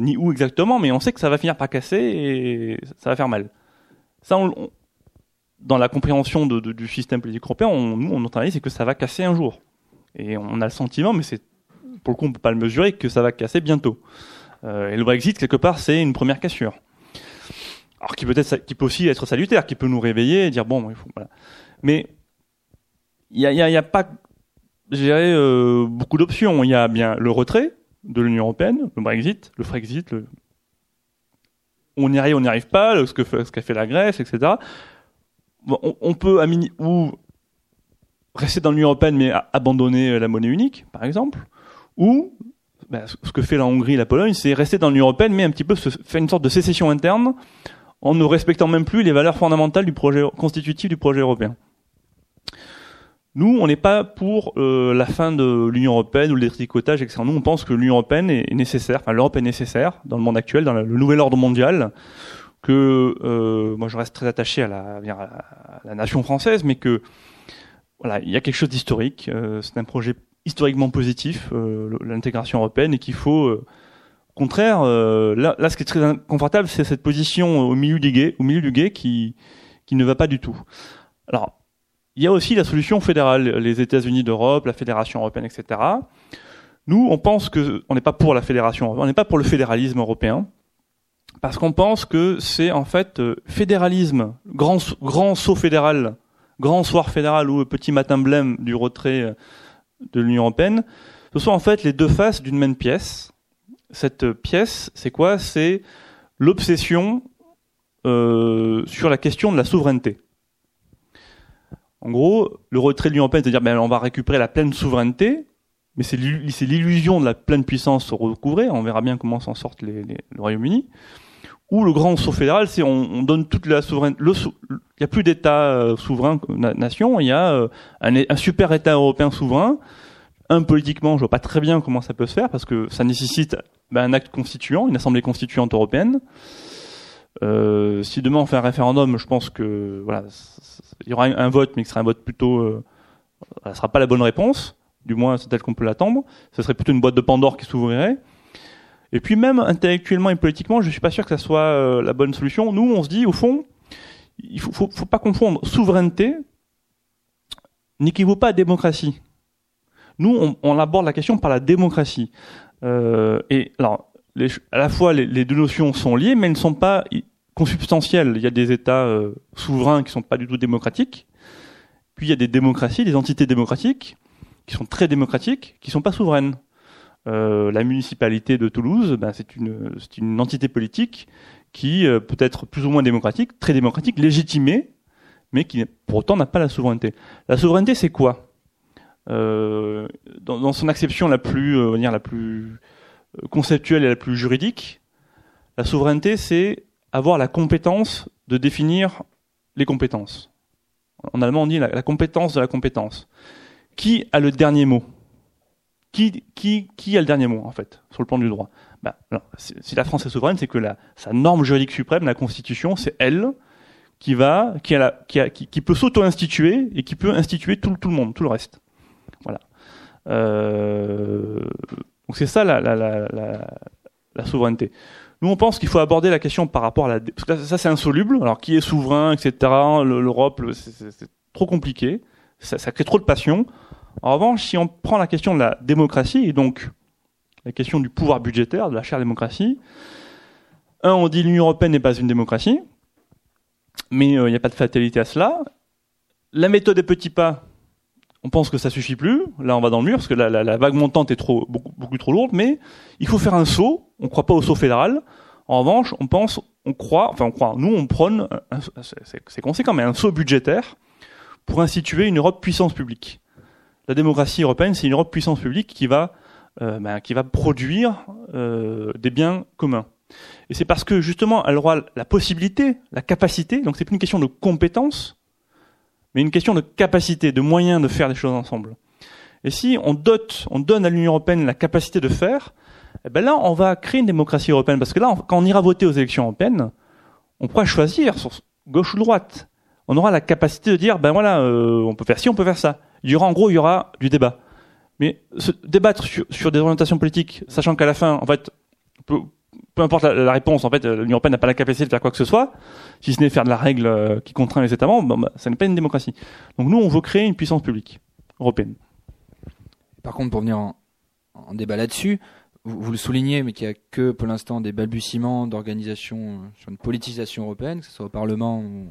ni où exactement, mais on sait que ça va finir par casser et ça va faire mal. Ça, on, dans la compréhension de, du système politique européen, on, nous, on entend c'est que ça va casser un jour. Et on a le sentiment, mais c'est pour le coup, on peut pas le mesurer, que ça va casser bientôt. Euh, et le Brexit, quelque part, c'est une première cassure. Alors qui peut être, qui peut aussi être salutaire, qui peut nous réveiller et dire bon, il faut, voilà. Mais il y a, y, a, y a, pas, je dirais, euh, beaucoup d'options. Il y a bien le retrait de l'Union européenne, le Brexit, le Frexit, le... on y arrive, on n'y arrive pas, ce qu'a fait la Grèce, etc on, peut ou rester dans l'Union européenne mais abandonner euh, la monnaie unique, par exemple, ou ben, ce que fait la Hongrie et la Pologne, c'est rester dans l'Union européenne mais un petit peu se faire une sorte de sécession interne en ne respectant même plus les valeurs fondamentales du projet constitutif du projet européen. Nous, on n'est pas pour euh, la fin de l'Union européenne ou le détricotage, etc. Nous, on pense que l'Union européenne est nécessaire, enfin l'Europe est nécessaire dans le monde actuel, dans le nouvel ordre mondial, que euh, moi je reste très attaché à la, à la, nation française, mais que voilà, il y a quelque chose d'historique. Euh, c'est un projet historiquement positif, euh, l'intégration européenne, et qu'il faut, euh, au contraire, euh, là, là, ce qui est très inconfortable, c'est cette position au milieu du guet, au milieu du guet, qui qui ne va pas du tout. Alors, il y a aussi la solution fédérale, les États-Unis d'Europe, la Fédération européenne, etc. Nous, on pense que on n'est pas pour la fédération, on n'est pas pour le fédéralisme européen parce qu'on pense que c'est en fait euh, fédéralisme, grand, grand saut fédéral, grand soir fédéral ou petit matin blême du retrait euh, de l'Union européenne, ce sont en fait les deux faces d'une même pièce. Cette pièce, c'est quoi? C'est l'obsession euh, sur la question de la souveraineté. En gros, le retrait de l'Union européenne, c'est-à-dire ben, on va récupérer la pleine souveraineté, mais c'est l'illusion de la pleine puissance recouvrée. On verra bien comment s'en sortent les, les, le Royaume-Uni ou le grand saut fédéral, c'est on, donne toute la souveraineté. Il n'y a plus d'État euh, souverain nation, il y a euh, un, super État européen souverain. Un politiquement, je vois pas très bien comment ça peut se faire parce que ça nécessite ben, un acte constituant, une assemblée constituante européenne. Euh, si demain on fait un référendum, je pense que voilà, il y aura un, vote, mais qui sera un vote plutôt, euh, ça sera pas la bonne réponse. Du moins, c'est tel qu'on peut l'attendre. Ce serait plutôt une boîte de Pandore qui s'ouvrirait. Et puis même intellectuellement et politiquement, je suis pas sûr que ça soit euh, la bonne solution. Nous, on se dit au fond, il faut, faut, faut pas confondre souveraineté n'équivaut pas à démocratie. Nous, on, on, aborde la question par la démocratie. Euh, et alors, les, à la fois, les, les, deux notions sont liées, mais elles ne sont pas consubstantielles. Il y a des États euh, souverains qui sont pas du tout démocratiques. Puis il y a des démocraties, des entités démocratiques qui sont très démocratiques, qui sont pas souveraines. Euh, la municipalité de Toulouse, ben, c'est une, entité politique qui euh, peut être plus ou moins démocratique, très démocratique, légitimée, mais qui pour autant n'a pas la souveraineté. La souveraineté, c'est quoi? Dans, son acception la plus, la plus conceptuelle et la plus juridique, la souveraineté, c'est avoir la compétence de définir les compétences. En allemand, on dit la, compétence de la compétence. Qui a le dernier mot? Qui, qui, qui a le dernier mot, en fait, sur le plan du droit? Bah, Si la France est souveraine, c'est que la, sa norme juridique suprême, la Constitution, c'est elle qui va, qui, a la, qui, a, qui, peut s'auto-instituer et qui peut instituer tout, tout le monde, tout le reste. Voilà. Euh, donc c'est ça la, la, la, la, souveraineté. Nous, on pense qu'il faut aborder la question par rapport à la... Parce que ça, c'est insoluble. Alors, qui est souverain, etc. L'Europe, c'est trop compliqué. Ça, ça crée trop de passion. En revanche, si on prend la question de la démocratie, et donc la question du pouvoir budgétaire, de la chère démocratie, un, on dit l'Union européenne n'est pas une démocratie, mais euh, il n'y a pas de fatalité à cela. La méthode des petits pas, on pense que ça suffit plus. Là, on va dans le mur parce que la, vague montante est trop beaucoup, beaucoup, trop lourde. Mais il faut faire un saut. On ne croit pas au saut fédéral. En revanche, on pense, on croit, enfin on croit. Nous, on prône, c'est conséquent, mais un saut budgétaire pour instituer une Europe puissance publique la démocratie européenne, c'est une Europe puissance publique qui va, euh, ben, qui va produire euh, des biens communs. Et c'est parce que justement, elle aura la possibilité, la capacité, donc c'est plus une question de compétence, mais une question de capacité, de moyens de faire des choses ensemble. Et si on dote, on donne à l'Union européenne la capacité de faire, eh ben là, on va créer une démocratie européenne. Parce que là, quand on ira voter aux élections européennes, on pourra choisir sur gauche ou droite. on aura la capacité de dire, ben voilà, euh, on peut faire ci, on peut faire ça. Il y aura en gros, il y aura du débat. Mais se débattre sur, sur des orientations politiques, sachant qu'à la fin, en fait, peu, peu importe la, réponse, en fait, l'Union européenne n'a pas la capacité de faire quoi que ce soit, si ce n'est faire de la règle euh, qui contraint les États membres, bah, ça n'est pas une démocratie. Donc nous, on veut créer une puissance publique européenne. Par contre, pour venir en, débat là-dessus, vous, le soulignez, mais qu'il n'y a que pour l'instant des balbutiements d'organisation euh, sur une politisation européenne, que ce soit au Parlement, ou...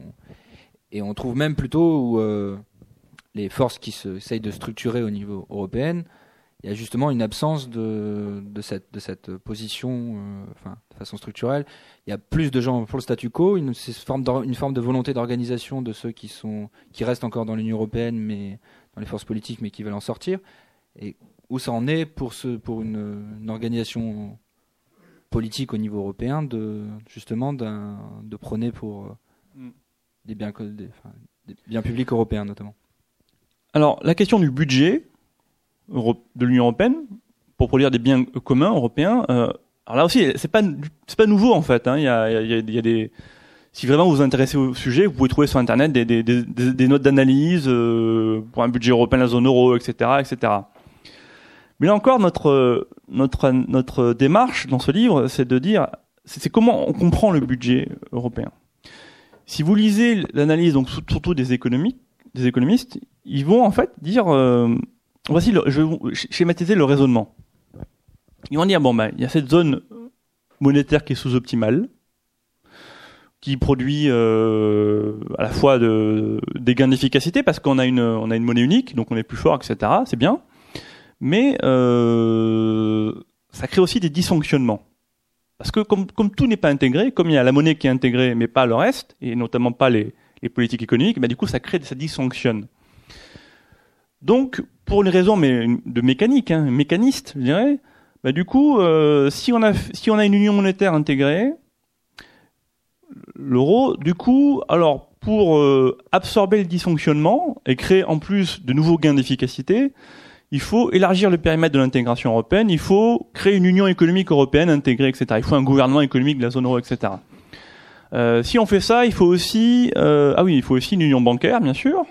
et on trouve même plutôt où euh, les forces qui essayent de structurer au niveau européen, il y a justement une absence de, de, cette, de cette position, euh, enfin, de façon structurelle. Il y a plus de gens pour le statu quo, une, forme, une forme de volonté d'organisation de ceux qui, sont, qui restent encore dans l'Union européenne, mais dans les forces politiques, mais qui veulent en sortir. Et où ça en est pour, ce, pour une, une organisation politique au niveau européen de justement de prôner pour mm. des biens des, enfin, des biens publics européens notamment? Alors la question du budget de l'Union européenne pour produire des biens communs européens. Euh, alors là aussi, c'est pas c'est pas nouveau en fait. Hein. Il, y a, y a, y a des si vraiment vous vous intéressez au sujet, vous pouvez trouver sur internet des, des, des, des notes d'analyse euh, pour un budget européen la zone euro, etc., etc. Mais là encore, notre, notre, notre démarche dans ce livre, c'est de dire, c'est comment on comprend le budget européen. Si vous lisez l'analyse, donc surtout des économistes, des économistes, ils vont en fait dire, euh, voici, le, je vais schématiser le raisonnement. Ils vont dire, bon ben, il y a cette zone monétaire qui est sous-optimale, qui produit euh, à la fois de, des gains d'efficacité parce qu'on a une, monnaie unique, donc on est plus fort, etc. C'est bien mais euh, ça crée aussi des dysfonctionnements. Parce que comme, tout n'est pas intégré, comme il y a la monnaie qui est intégrée, mais pas le reste, et notamment pas les, politiques économiques, bah, du coup ça crée, ça dysfonctionne. Donc, pour une raison mais de mécanique, hein, mécaniste, je dirais, bah, du coup, euh, si, on a, si on a une union monétaire intégrée, l'euro, du coup, alors pour euh, absorber le dysfonctionnement et créer en plus de nouveaux gains d'efficacité, il faut élargir le périmètre de l'intégration européenne, il faut créer une union économique européenne intégrée, etc. Il faut un gouvernement économique de la zone euro, etc. Euh, si on fait ça, il faut aussi, euh, ah oui, il faut aussi une union bancaire, bien sûr.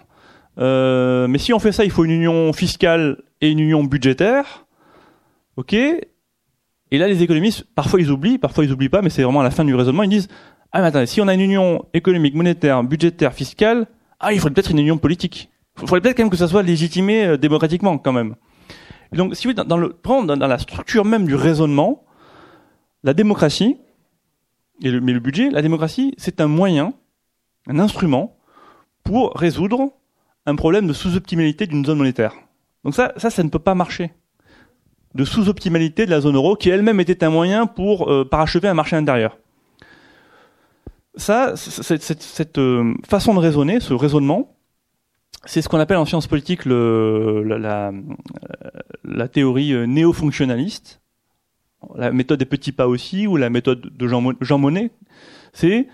Euh, mais si on fait ça, il faut une union fiscale et une union budgétaire. Ok. Et là, les économistes, parfois ils oublient, parfois ils oublient pas, mais c'est vraiment à la fin du raisonnement, ils disent, ah mais attendez, si on a une union économique, monétaire, budgétaire, fiscale, ah il faudrait peut-être une union politique. Il faudrait peut-être quand même que ça soit légitimé euh, démocratiquement quand même. Donc, si vous voulez, dans, le, dans, dans la structure même du raisonnement, la démocratie, et le, mais le budget, la démocratie, c'est un moyen, un instrument pour résoudre un problème de sous-optimalité d'une zone monétaire. Donc ça, ça, ne peut pas marcher. De sous-optimalité de la zone euro, qui elle-même était un moyen pour euh, parachever un marché intérieur. Ça, cette, cette, euh, façon de raisonner, ce raisonnement, c'est ce qu'on appelle en sciences politiques la, théorie euh, néo-fonctionnaliste, la méthode des petits pas aussi, ou la méthode de Jean, Jean Monnet. C'est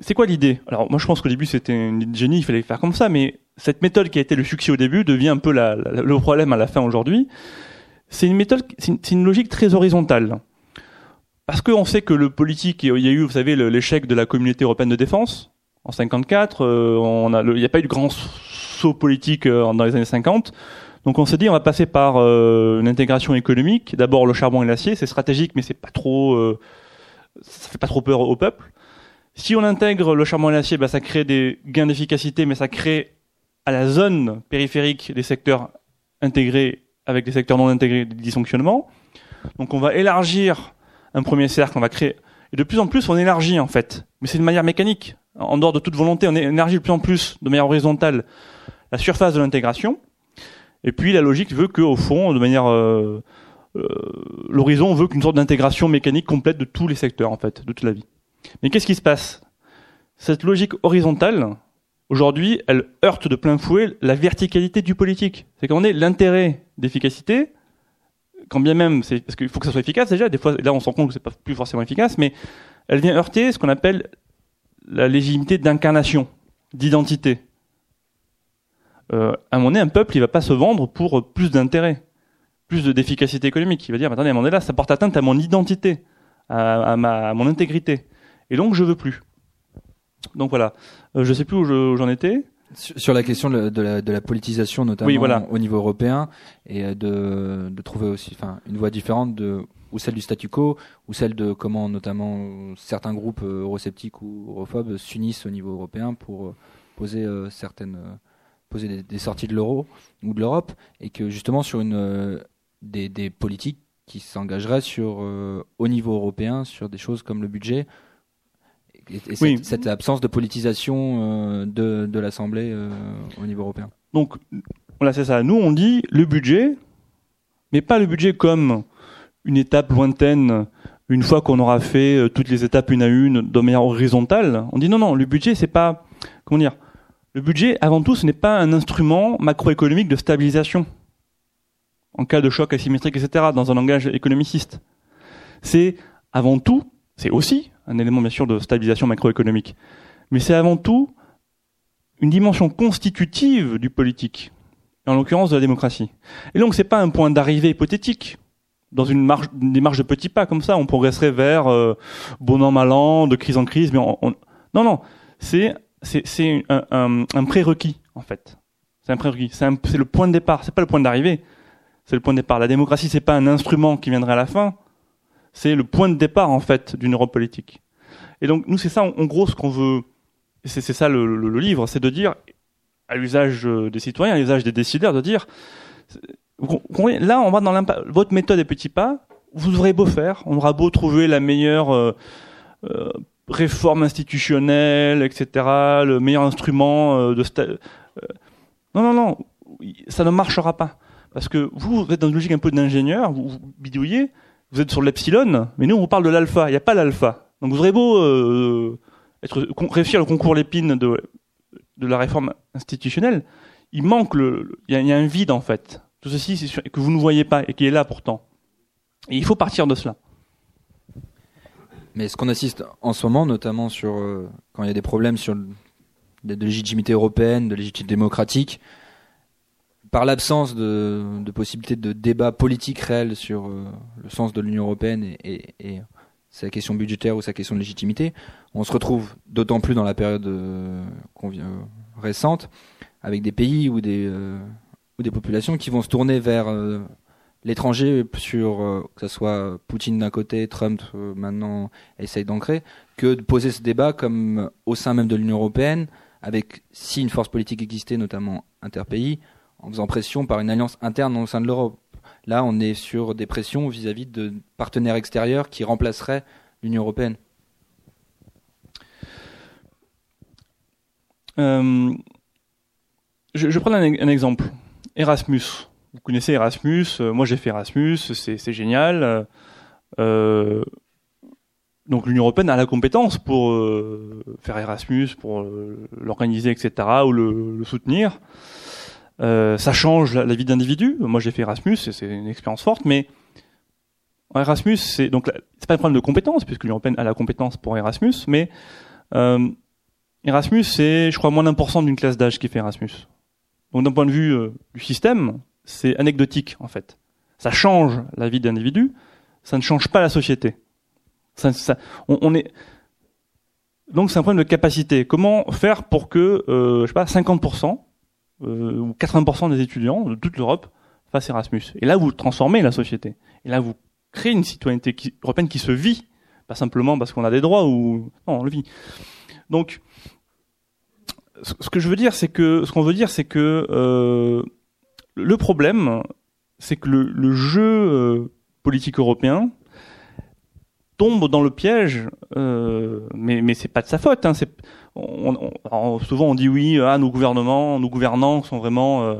c'est quoi l'idée? Alors moi je pense qu'au début c'était une idée de génie, il fallait faire comme ça, mais cette méthode qui a été le succès au début devient un peu le problème à la fin aujourd'hui. C'est une méthode, c'est une, logique très horizontale. Parce qu'on sait que le politique, il y a eu, vous savez, l'échec de la communauté européenne de défense en 54, euh, il n'y a pas eu de grand saut politique euh, dans les années 50. Donc on s'est dit on va passer par euh, une intégration économique. D'abord le charbon et l'acier, c'est stratégique mais c'est pas trop, ça fait pas trop peur au peuple. Si on intègre le charbon et l'acier, bah, ça crée des gains d'efficacité, mais ça crée à la zone périphérique des secteurs intégrés avec des secteurs non intégrés des dysfonctionnements. Donc on va élargir un premier cercle, on va créer et de plus en plus on élargit en fait, mais c'est de manière mécanique, en dehors de toute volonté, on élargit de plus en plus de manière horizontale la surface de l'intégration. Et puis la logique veut que, au fond, de manière euh, euh, l'horizon veut qu'une sorte d'intégration mécanique complète de tous les secteurs en fait, de toute la vie. Mais qu'est-ce qui se passe? Cette logique horizontale, aujourd'hui, elle heurte de plein fouet la verticalité du politique. C'est qu'on est l'intérêt d'efficacité, quand bien même, parce qu'il faut que ça soit efficace déjà. Des fois, là, on se rend compte que c'est pas plus forcément efficace, mais elle vient heurter ce qu'on appelle la légitimité d'incarnation, d'identité euh, à un moment donné, un peuple, il va pas se vendre pour plus d'intérêt, plus d'efficacité économique. Il va dire, attendez, à un moment donné, là, ça porte atteinte à mon identité, à mon intégrité. Et donc, je veux plus. Donc voilà, je je sais plus où j'en étais. Sur la question de la, de la politisation, notamment au niveau européen, et de, de trouver aussi enfin, une voie différente de ou celle du statu quo, ou celle de comment notamment certains groupes eurosceptiques ou europhobes s'unissent au niveau européen pour poser certaines poser des, sorties de l'euro ou de l'Europe, et que justement sur une des, des politiques qui s'engageraient sur au niveau européen sur des choses comme le budget et, cette, absence de politisation euh, de, de l'Assemblée euh, au niveau européen. Donc, voilà, c'est ça. Nous, on dit le budget, mais pas le budget comme une étape lointaine, une fois qu'on aura fait euh, toutes les étapes une à une de manière horizontale. On dit non, non, le budget, c'est pas, comment dire, le budget, avant tout, ce n'est pas un instrument macroéconomique de stabilisation en cas de choc asymétrique, etc., dans un langage économiciste. C'est avant tout, c'est aussi un élément bien sûr de stabilisation macroéconomique. Mais c'est avant tout une dimension constitutive du politique, en l'occurrence de la démocratie. Et donc c'est pas un point d'arrivée hypothétique. Dans une, marche, une démarche de petits pas comme ça, on progresserait vers euh, bon an mal an, de crise en crise. Mais on, non, non, c'est c'est un, un, un, prérequis en fait. C'est un prérequis. C'est le point de départ. C'est pas le point d'arrivée. C'est le point de départ. La démocratie, c'est pas un instrument qui viendrait à la fin c'est le point de départ en fait d'une Europe politique. Et donc nous c'est ça en, gros ce qu'on veut, c'est ça le, livre, c'est de dire à l'usage euh, des citoyens, à l'usage des décideurs, de dire là on va dans votre méthode des petits pas, vous aurez beau faire, on aura beau trouver la meilleure euh, euh, réforme institutionnelle, etc., le meilleur instrument de non non non, ça ne marchera pas parce que vous, vous êtes dans une logique un peu d'ingénieur, vous, vous bidouillez vous êtes sur l'epsilon, mais nous on vous parle de l'alpha. Il n'y a pas l'alpha. Donc vous aurez beau euh, réussir le concours Lépine de, la réforme institutionnelle, il manque le, il y, a, un vide en fait. Tout ceci, que vous ne voyez pas et qui est là pourtant. Et il faut partir de cela. Mais ce qu'on assiste en ce moment, notamment sur euh, quand il y a des problèmes sur de légitimité européenne, de légitimité démocratique, par l'absence de, de possibilité de débat politique réel sur euh, le sens de l'Union européenne et, sa question budgétaire ou sa question de légitimité, on se retrouve d'autant plus dans la période euh, récente avec des pays ou des, euh, ou des populations qui vont se tourner vers l'étranger sur que ce soit Poutine d'un côté, Trump maintenant essaye d'ancrer, que de poser ce débat comme au sein même de l'Union européenne, avec si une force politique existait, notamment interpays, en faisant pression par une alliance interne au sein de l'Europe. Là, on est sur des pressions vis-à-vis de partenaires extérieurs qui remplaceraient l'Union européenne. Euh, je, prends un, exemple. Erasmus. Vous connaissez Erasmus. Euh, moi, j'ai fait Erasmus. C'est génial. Euh, donc l'Union européenne a la compétence pour faire Erasmus, pour l'organiser, etc., ou le soutenir. Euh, ça change la, vie d'individu. Moi, j'ai fait Erasmus, c'est une expérience forte, mais Erasmus, c'est donc c'est pas un problème de compétence puisque l'Union européenne a la compétence pour Erasmus, mais euh, Erasmus, c'est, je crois, moins d'un pour cent d'une classe d'âge qui fait Erasmus. Donc, d'un point de vue euh, du système, c'est anecdotique en fait. Ça change la vie d'individu, ça ne change pas la société. Ça, ça, on, on, est donc c'est un problème de capacité. Comment faire pour que, euh, je sais pas, 50% euh, où 80% des étudiants de toute l'Europe fassent Erasmus. Et là, vous transformez la société. Et là, vous créez une citoyenneté européenne qui se vit, pas simplement parce qu'on a des droits ou non, on le vit. Donc, ce que je veux dire, c'est que ce qu'on veut dire, c'est que euh, le problème, c'est que le, le jeu euh, politique européen tombe dans le piège, euh, mais mais c'est pas de sa faute. Hein, c'est on, souvent on dit oui, ah, nos gouvernements, nos gouvernants sont vraiment, euh,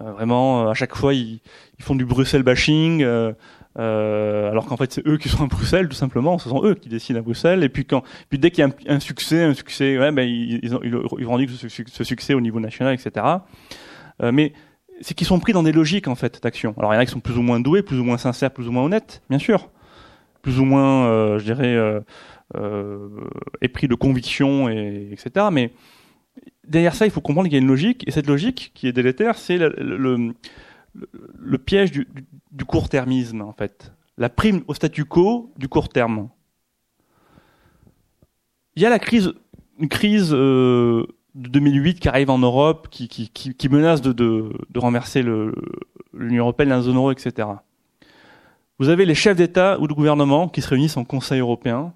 euh, vraiment à chaque fois ils, font du Bruxelles bashing, euh, alors qu'en fait c'est eux qui sont à Bruxelles tout simplement, ce sont eux qui décident à Bruxelles. Et puis quand, puis dès qu'il y a un, succès, un succès, ouais, ben ils, ils, ils, ils ce, ce, succès au niveau national, etc. mais c'est qu'ils sont pris dans des logiques en fait d'action. Alors il y en a qui sont plus ou moins doués, plus ou moins sincères, plus ou moins honnêtes, bien sûr, plus ou moins, je dirais euh, épris de conviction, et, etc. Mais derrière ça, il faut comprendre qu'il y a une logique, et cette logique qui est délétère, c'est le, le, piège du, court-termisme, en fait. La prime au statu quo du court terme. Il y a la crise une crise de 2008 qui arrive en Europe, qui, menace de, de, de renverser l'Union européenne, la zone euro, etc. Vous avez les chefs d'État ou de gouvernement qui se réunissent en Conseil européen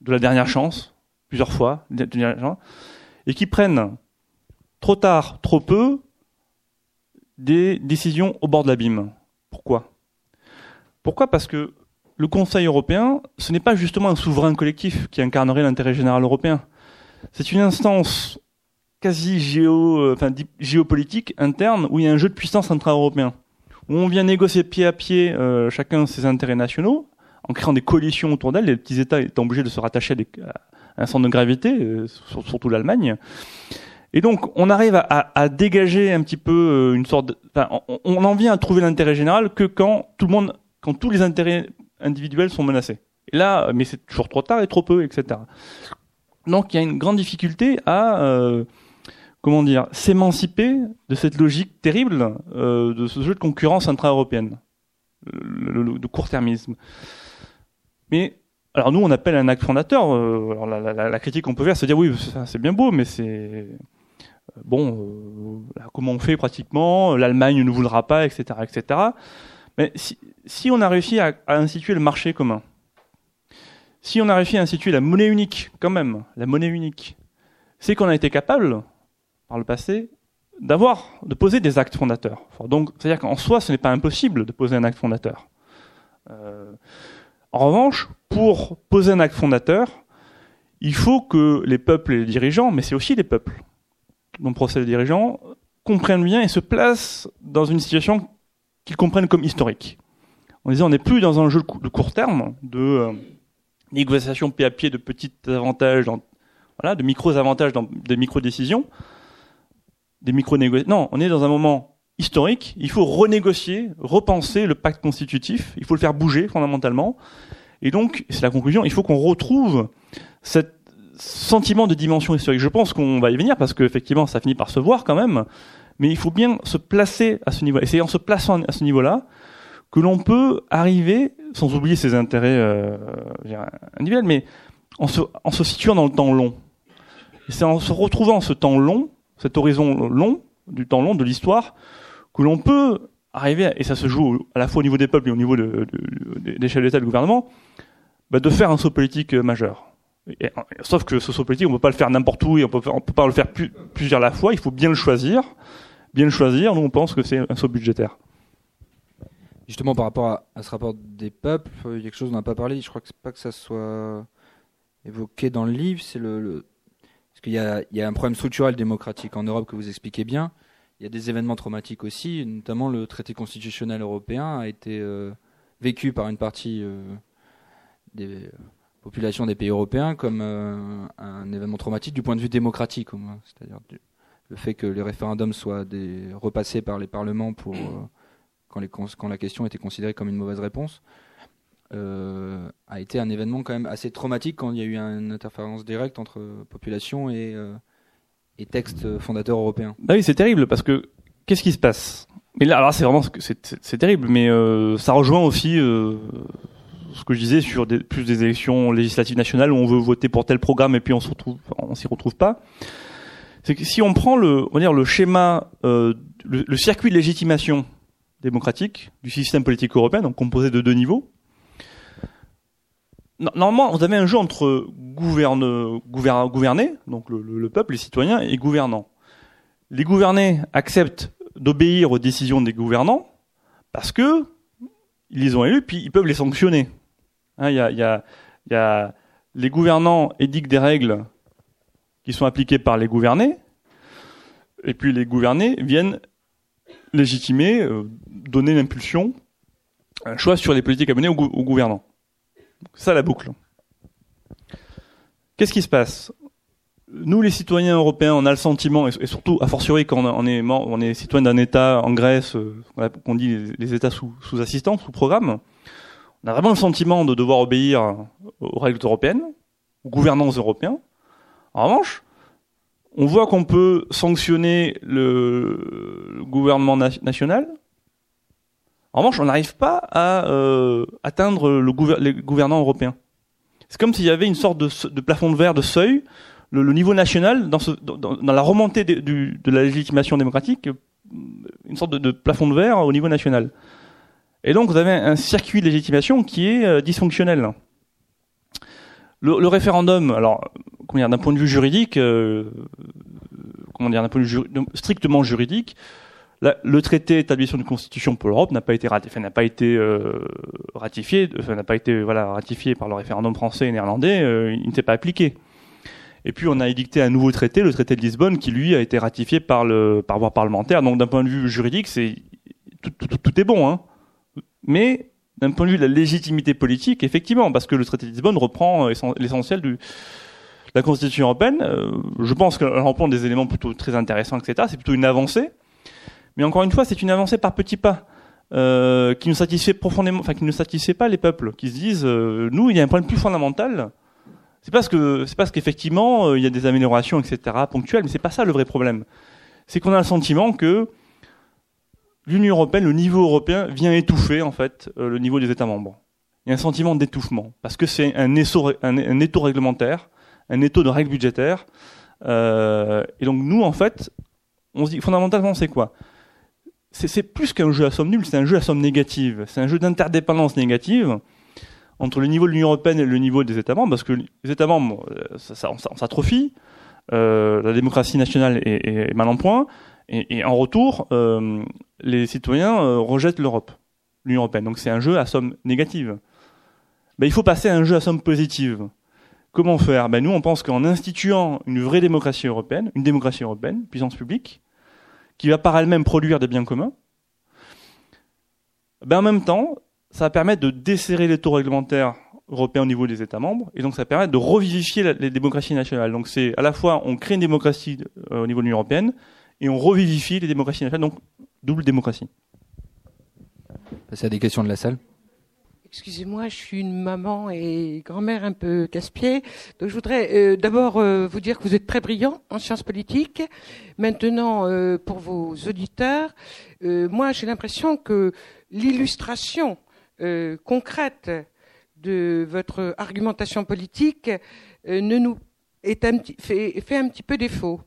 de la dernière chance, plusieurs fois, et qui prennent trop tard, trop peu, des décisions au bord de l'abîme. Pourquoi? Pourquoi? Parce que le Conseil européen, ce n'est pas justement un souverain collectif qui incarnerait l'intérêt général européen. C'est une instance quasi euh, géopolitique interne où il y a un jeu de puissance intra-européen. On vient négocier pied à pied euh, chacun ses intérêts nationaux en créant des coalitions autour d'elle. Les petits États étant obligés de se rattacher à, un centre de gravité, euh, surtout l'Allemagne. Et donc, on arrive à, dégager un petit peu une sorte. On, on en vient à trouver l'intérêt général que quand tout le monde, quand tous les intérêts individuels sont menacés. Et là, mais c'est toujours trop tard et trop peu, etc. Donc il y a une grande difficulté à euh, comment dire s'émanciper de cette logique terrible euh, de ce jeu de concurrence intra-européenne, de court-termisme. Mais alors nous on appelle un acte fondateur. Euh, la, critique qu'on peut faire, c'est dire oui c'est bien beau, mais c'est euh, bon comment on fait pratiquement L'Allemagne ne voudra pas, etc., etc. Mais si, on a réussi à, instituer le marché commun, si on a réussi à instituer la monnaie unique, quand même, la monnaie unique, c'est qu'on a été capable, par le passé, d'avoir, de poser des actes fondateurs. Donc, c'est-à-dire qu'en soi, ce n'est pas impossible de poser un acte fondateur. Euh, en revanche, pour poser un acte fondateur, il faut que les peuples et les dirigeants, mais c'est aussi les peuples dont procèdent les dirigeants, comprennent bien et se placent dans une situation qu'ils comprennent comme historique. En disant, on n'est plus dans un jeu de court terme, de euh, négociation pied à pied de petits avantages, dans, voilà, de micros avantages dans des micro décisions, des micro négociations. Non, on est dans un moment historique. Il faut renégocier, repenser le pacte constitutif. Il faut le faire bouger fondamentalement. Et donc, c'est la conclusion. Il faut qu'on retrouve cet sentiment de dimension historique. Je pense qu'on va y venir parce qu'effectivement, ça finit par se voir quand même mais il faut bien se placer à ce niveau. Et c'est en se plaçant à ce niveau-là que l'on peut arriver, sans oublier ses intérêts euh, individuels, mais en se, en se situant dans le temps long. C'est en se retrouvant ce temps long, cet horizon long, du temps long de l'histoire, que l'on peut arriver, et ça se joue à la fois au niveau des peuples et au niveau de, de, des chefs d'État et de gouvernement, bah de faire un saut politique majeur. Et, sauf que ce saut politique, on peut pas le faire n'importe où et on on peut pas le faire plusieurs à la fois. Il faut bien le choisir bien le choisir. Nous, on pense que c'est un saut budgétaire. Justement, par rapport à, ce rapport des peuples, il y a quelque chose dont on n'a pas parlé. Je crois que c'est pas que ça soit évoqué dans le livre. C'est le, parce qu'il y a, il y a un problème structurel démocratique en Europe que vous expliquez bien. Il y a des événements traumatiques aussi, notamment le traité constitutionnel européen a été euh, vécu par une partie euh, des populations des pays européens comme euh, un événement traumatique du point de vue démocratique au moins, c'est-à-dire le fait que les référendums soient repassés par les parlements pour, quand, la question était considérée comme une mauvaise réponse, euh, a été un événement quand même assez traumatique quand il y a eu une interférence directe entre population et, euh, et texte fondateur européen. Ah oui, c'est terrible parce que qu'est-ce qui se passe? Mais là, alors c'est vraiment c'est terrible, mais ça rejoint aussi ce que je disais sur des, plus des élections législatives nationales où on veut voter pour tel programme et puis on se retrouve, on s'y retrouve pas c'est que si on prend le, on va dire le schéma, euh, le, circuit de légitimation démocratique du système politique européen, donc composé de deux niveaux, normalement, vous avez un jeu entre gouverne, gouverner, donc le, peuple, les citoyens, et gouvernants. Les gouvernés acceptent d'obéir aux décisions des gouvernants parce que ils les ont élus, puis ils peuvent les sanctionner. Hein, il y, a, y, a, y a les gouvernants édictent des règles qui sont appliqués par les gouvernés, et puis les gouvernés viennent légitimer, euh, donner l'impulsion, un choix sur les politiques à mener aux, gouvernants. Ça la boucle. Qu'est-ce qui se passe? Nous, les citoyens européens, on a le sentiment, et surtout, a fortiori quand on est, citoyen d'un État en Grèce, euh, qu'on dit les, États sous, sous assistance, sous programme, on a vraiment le sentiment de devoir obéir aux règles européennes, aux gouvernants européens, en revanche, on voit qu'on peut sanctionner le gouvernement national. En revanche, on n'arrive pas à euh, atteindre le les gouvernants européens. C'est comme s'il y avait une sorte de, plafond de verre, de seuil, le, niveau national, dans, la remontée de, la légitimation démocratique, une sorte de, plafond de verre au niveau national. Et donc vous avez un circuit de légitimation qui est euh, dysfonctionnel. Le, le, référendum, alors comment dire, d'un point de vue juridique, euh, comment dire, d'un point de vue strictement juridique, le traité établissant une constitution pour l'Europe n'a pas été ratifié, n'a pas été euh, ratifié, n'a pas été ratifié par le référendum français et néerlandais, euh, il n'était pas appliqué. Et puis on a édicté un nouveau traité, le traité de Lisbonne, qui lui a été ratifié par le par voie parlementaire. Donc d'un point de vue juridique, tout, est bon, hein. Mais d'un point de vue de la légitimité politique, effectivement, parce que le traité de Lisbonne reprend euh, l'essentiel de la Constitution européenne. Je pense qu'elle reprend des éléments plutôt très intéressants, etc. C'est plutôt une avancée. Mais encore une fois, c'est une avancée par petits pas. Euh, qui ne satisfait profondément, enfin qui ne satisfait pas les peuples, qui se disent, euh, nous, il y a un problème plus fondamental. C'est parce que c'est parce qu'effectivement euh, il y a des améliorations, etc. ponctuelles, mais c'est pas ça le vrai problème. C'est qu'on a le sentiment que l'Union européenne, le niveau européen, vient étouffer en fait le niveau des États membres. Il y a un sentiment d'étouffement parce que c'est un, un, un étau réglementaire, un étau de règles budgétaires. et donc nous, en fait, on se dit fondamentalement, c'est quoi? C'est plus qu'un jeu à somme nulle, c'est un jeu à somme négative. C'est un jeu d'interdépendance négative entre le niveau de l'Union européenne et le niveau des États membres, parce que les États membres, euh, ça, ça, on s'atrophie, euh, la démocratie nationale est, est, mal en point, et, et en retour, euh, les citoyens euh, rejettent l'Europe, l'Union européenne. Donc c'est un jeu à somme négative. Ben, il faut passer à un jeu à somme positive. Comment faire? Ben, Nous, on pense qu'en instituant une vraie démocratie européenne, une démocratie européenne, puissance publique, qui va par elle-même produire des biens communs, ben en même temps, ça va permettre de desserrer les taux réglementaires européens au niveau des États membres, et donc ça va permettre de revivifier les démocraties nationales. Donc c'est à la fois on crée une démocratie euh, au niveau de l'Union européenne, et on revivifie les démocraties nationales, donc double démocratie. Passer à des questions de la salle. Excusez-moi, je suis une maman et grand-mère un peu casse-pied. Donc je voudrais euh, d'abord euh, vous dire que vous êtes très brillant en sciences politiques. Maintenant, euh, pour vos auditeurs, moi j'ai l'impression que l'illustration concrète de votre argumentation politique ne nous est fait un petit peu défaut.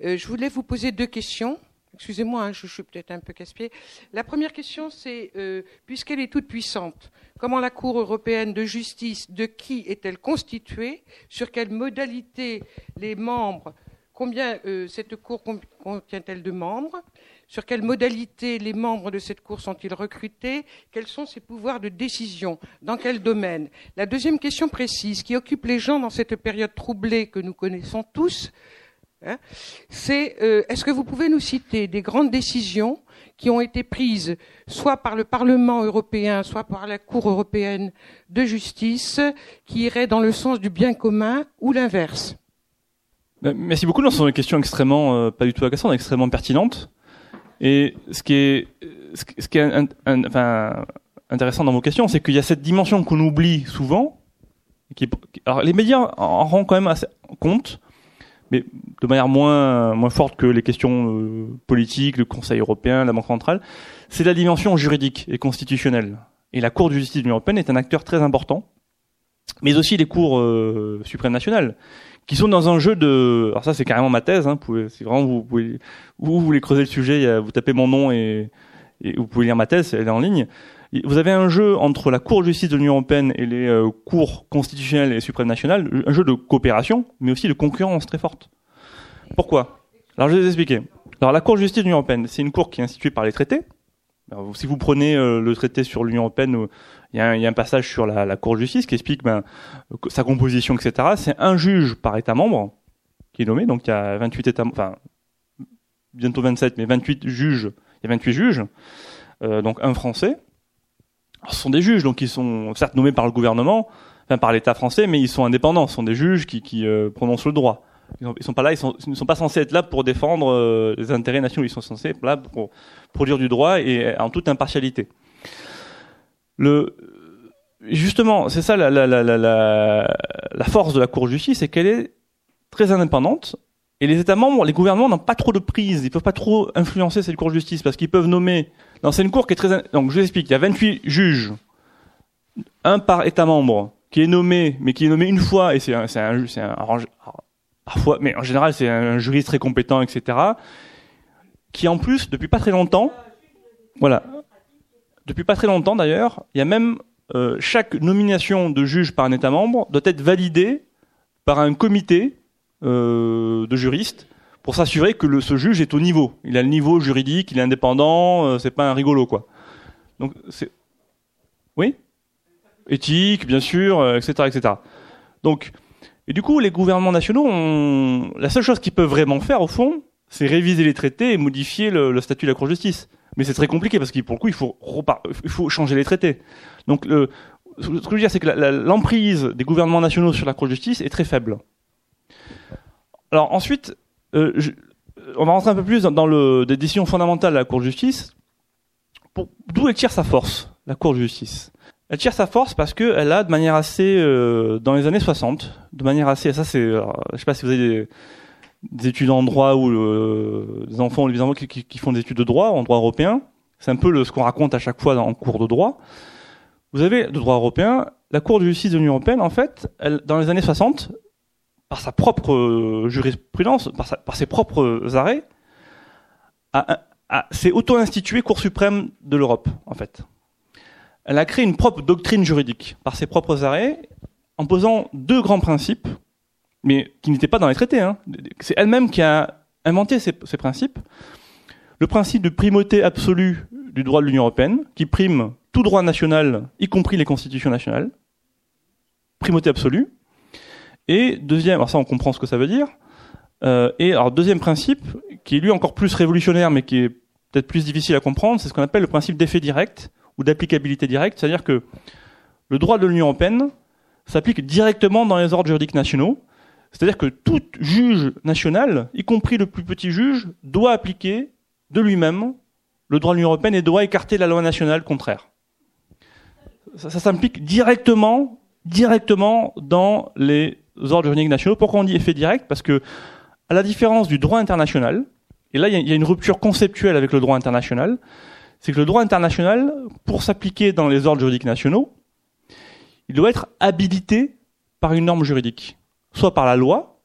je voulais vous poser deux questions. Excusez-moi, hein, je, suis peut-être un peu casse-pied. La première question, c'est, euh, puisqu'elle est toute puissante, comment la Cour européenne de justice, de qui est-elle constituée? Sur quelle modalité les membres Combien euh, cette Cour contient-elle de membres? Sur quelle modalité les membres de cette Cour sont-ils recrutés? Quels sont ses pouvoirs de décision? Dans quel domaine? La deuxième question précise, qui occupe les gens dans cette période troublée que nous connaissons tous, Hein, c'est euh, est-ce que vous pouvez nous citer des grandes décisions qui ont été prises soit par le Parlement européen, soit par la Cour européenne de justice, qui iraient dans le sens du bien commun ou l'inverse? Ben, Merci beaucoup. Ce sont des questions extrêmement, euh, pas du tout agressantes, extrêmement pertinentes. Et ce qui est, intéressant dans vos questions, c'est qu'il y a cette dimension qu'on oublie souvent. Qui alors les médias en rendent quand même assez compte mais de manière moins moins forte que les questions euh, politiques, le Conseil européen, la Banque centrale, c'est la dimension juridique et constitutionnelle. Et la Cour de justice de l'Union européenne est un acteur très important, mais aussi les cours euh, suprêmes nationales, qui sont dans un jeu de. Alors ça, c'est carrément ma thèse. Hein, pouvez, si vraiment vous pouvez, vous voulez creuser le sujet, vous tapez mon nom et vous pouvez lire ma thèse, elle est en ligne vous avez un jeu entre la Cour de justice de l'Union européenne et les euh, cours constitutionnelles et suprêmes nationales, un jeu de coopération, mais aussi de concurrence très forte. Pourquoi? Alors je vais vous expliquer. Alors la Cour de justice de l'Union européenne, c'est une cour qui est instituée par les traités. si vous prenez euh, le traité sur l'Union européenne, euh, il y, a un, passage sur la, Cour de justice qui explique ben, sa composition, etc. C'est un juge par État membre qui est nommé, donc il y a 28 États, enfin bientôt 27, mais 28 juges. Il y a 28 juges, donc un Français ce sont des juges, donc ils sont certes nommés par le gouvernement, enfin par l'État français, mais ils sont indépendants. Ce sont des juges qui, qui euh, prononcent le droit. Ils, sont, sont pas là, ils, sont, ne sont pas censés être là pour défendre euh, les intérêts nationaux. Ils sont censés être là pour produire du droit et en toute impartialité. Le, justement, c'est ça la, la, la, la, force de la Cour de justice, c'est qu'elle est très indépendante. Et les États membres, les gouvernements n'ont pas trop de prise, ils peuvent pas trop influencer cette Cour de justice parce qu'ils peuvent nommer c'est une cour qui est très. Donc, je vous explique. Il y a 28 juges, un par État membre, qui est nommé, mais qui est nommé une fois, et c'est un, c'est parfois, mais en général c'est un juriste très compétent, etc. Qui en plus, depuis pas très longtemps, voilà, depuis pas très longtemps d'ailleurs, il y a même euh, chaque nomination de juge par un État membre doit être validée par un comité euh, de juristes pour s'assurer que le, ce juge est au niveau. Il a le niveau juridique, il est indépendant, euh, c'est pas un rigolo quoi. Donc c'est oui, éthique bien sûr, etc., etc. Donc et du coup, les gouvernements nationaux, ont... la seule chose qu'ils peuvent vraiment faire, au fond, c'est réviser les traités et modifier le, statut de la Cour de justice. Mais c'est très compliqué parce que pour le coup, il faut, il faut changer les traités. Donc, le... ce que je veux dire, c'est que l'emprise des gouvernements nationaux sur la Cour de justice est très faible. Alors ensuite, euh, on va rentrer un peu plus dans, le, des décisions fondamentales de la Cour de justice. D'où elle tire sa force, la Cour de justice? Elle tire sa force parce qu'elle a, de manière assez, euh, dans les années 60, de manière assez, ça c'est, je sais pas si vous avez des, étudiants en droit ou euh, des enfants des enfants qui, font des études de droit en droit européen, c'est un peu le, ce qu'on raconte à chaque fois en cours de droit. Vous avez de droit européen, la Cour de justice de l'Union européenne, en fait, elle, dans les années 60, par sa propre euh, jurisprudence, par, ses propres arrêts, s'est auto-instituée Cour suprême de l'Europe, en fait elle a créé une propre doctrine juridique par ses propres arrêts, en posant deux grands principes, mais qui n'étaient pas dans les traités. Hein. C'est elle-même qui a inventé ces, principes. Le principe de primauté absolue du droit de l'Union européenne, qui prime tout droit national, y compris les constitutions nationales. Primauté absolue. Et deuxième, alors ça on comprend ce que ça veut dire. Euh, et alors deuxième principe, qui est lui encore plus révolutionnaire, mais qui est peut-être plus difficile à comprendre, c'est ce qu'on appelle le principe d'effet direct ou d'applicabilité directe, c'est-à-dire que le droit de l'Union européenne s'applique directement dans les ordres juridiques nationaux, c'est-à-dire que tout juge national, y compris le plus petit juge, doit appliquer de lui-même le droit de l'Union européenne et doit écarter la loi nationale contraire. Ça, ça s'implique directement, directement dans les ordres juridiques nationaux. Pourquoi on dit effet direct? Parce que, à la différence du droit international, et là il y, a une rupture conceptuelle avec le droit international, c'est que le droit international, pour s'appliquer dans les ordres juridiques nationaux, il doit être habilité par une norme juridique, soit par la loi,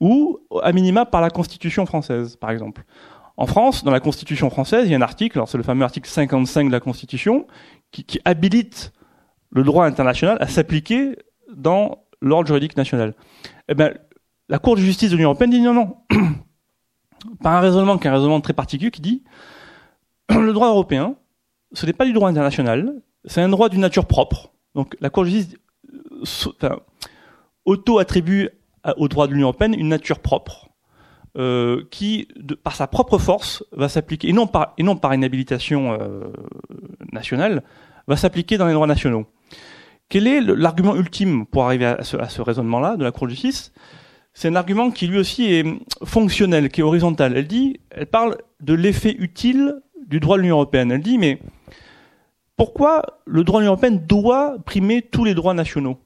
ou à minima par la Constitution française, par exemple. En France, dans la Constitution française, il y a un article, c'est le fameux article 55 de la Constitution, qui, qui habilite le droit international à s'appliquer dans l'ordre juridique national. Eh ben, la Cour de justice de l'Union européenne dit non, non. Par un raisonnement qui est un raisonnement très particulier qui dit le droit européen, ce n'est pas du droit international, c'est un droit d'une nature propre. Donc la Cour de justice euh, auto-attribue au droit de l'Union européenne une nature propre, euh, qui, par sa propre force, va s'appliquer, et non par, et non par une habilitation euh, nationale, va s'appliquer dans les droits nationaux. Quel est l'argument ultime pour arriver à ce, raisonnement-là de la Cour de justice? C'est un argument qui lui aussi est fonctionnel, qui est horizontal. Elle dit, elle parle de l'effet utile du droit de l'Union européenne. Elle dit, mais pourquoi le droit de l'Union européenne doit primer tous les droits nationaux?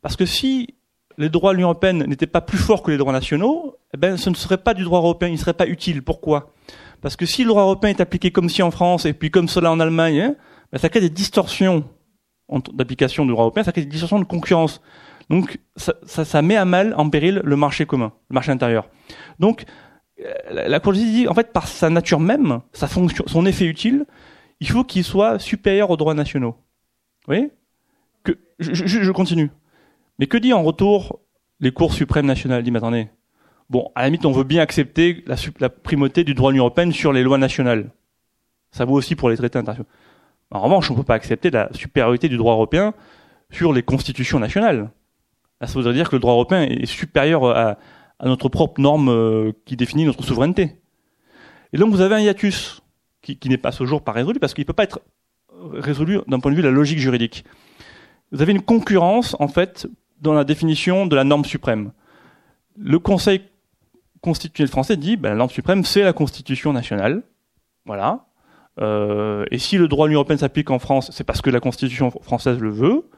Parce que si les droits de l'Union européenne n'étaient pas plus forts que les droits nationaux, eh ben, ce ne serait pas du droit européen, il ne serait pas utile. Pourquoi? Parce que si le droit européen est appliqué comme si en France et puis comme cela en Allemagne, hein, ben, ça crée des distorsions d'application du droit européen, ça crée des distorsions de concurrence. Donc ça, ça, ça, met à mal, en péril, le marché commun, le marché intérieur. Donc la Cour de justice dit, en fait, par sa nature même, sa fonction, son effet utile, il faut qu'il soit supérieur aux droits nationaux. Vous voyez? Que, je, je, continue. Mais que dit en retour les cours suprêmes nationales? Dit, mais attendez, bon, à la limite, on veut bien accepter la, la primauté du droit de l'Union européenne sur les lois nationales. Ça vaut aussi pour les traités internationaux. En revanche, on ne peut pas accepter la supériorité du droit européen sur les constitutions nationales. ça voudrait dire que le droit européen est supérieur à, notre propre norme euh, qui définit notre souveraineté. Et donc vous avez un hiatus qui, qui n'est pas ce jour pas résolu parce qu'il ne peut pas être résolu d'un point de vue de la logique juridique. Vous avez une concurrence en fait dans la définition de la norme suprême. Le Conseil constitutionnel français dit ben, la norme suprême c'est la Constitution nationale, voilà. Euh, et si le droit de l'Union européenne s'applique en France, c'est parce que la Constitution française le veut.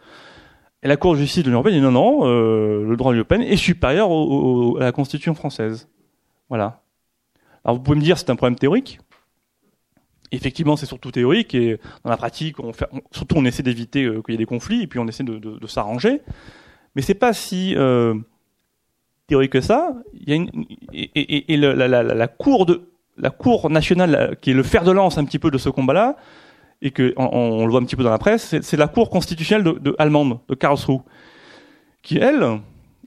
Et la Cour de justice de l'Union européenne dit non, non, euh, le droit de l'Union européenne est supérieur à la Constitution française. Voilà. Alors vous pouvez me dire c'est un problème théorique. Effectivement, c'est surtout théorique et dans la pratique, on fait, surtout on essaie d'éviter euh, qu'il y ait des conflits et puis on essaie de, de, de s'arranger. Mais c'est pas si euh, théorique que ça. Il y a une, et, et, et le, la, la, la, cour de la cour nationale qui est le fer de lance un petit peu de ce combat-là et que on, le voit un petit peu dans la presse, c'est la cour constitutionnelle de, de, allemande de Karlsruhe qui elle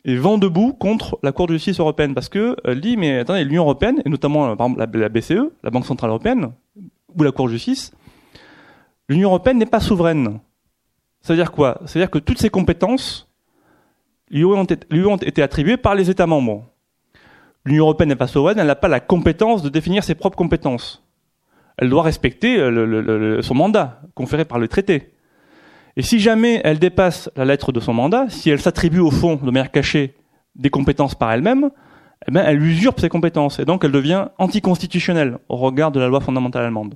est vent debout contre la Cour de justice européenne parce que elle dit mais attendez l'Union européenne et notamment par exemple la, BCE, la Banque centrale européenne ou la Cour de justice, l'Union européenne n'est pas souveraine. Ça veut dire quoi? Ça veut dire que toutes ces compétences lui ont été attribuées par les États membres. L'Union européenne n'est pas souveraine, elle n'a pas la compétence de définir ses propres compétences. Elle doit respecter le, son mandat conféré par le traité. Et si jamais elle dépasse la lettre de son mandat, si elle s'attribue au fond de manière cachée des compétences par elle-même, eh ben, elle usurpe ses compétences et donc elle devient anticonstitutionnelle au regard de la loi fondamentale allemande.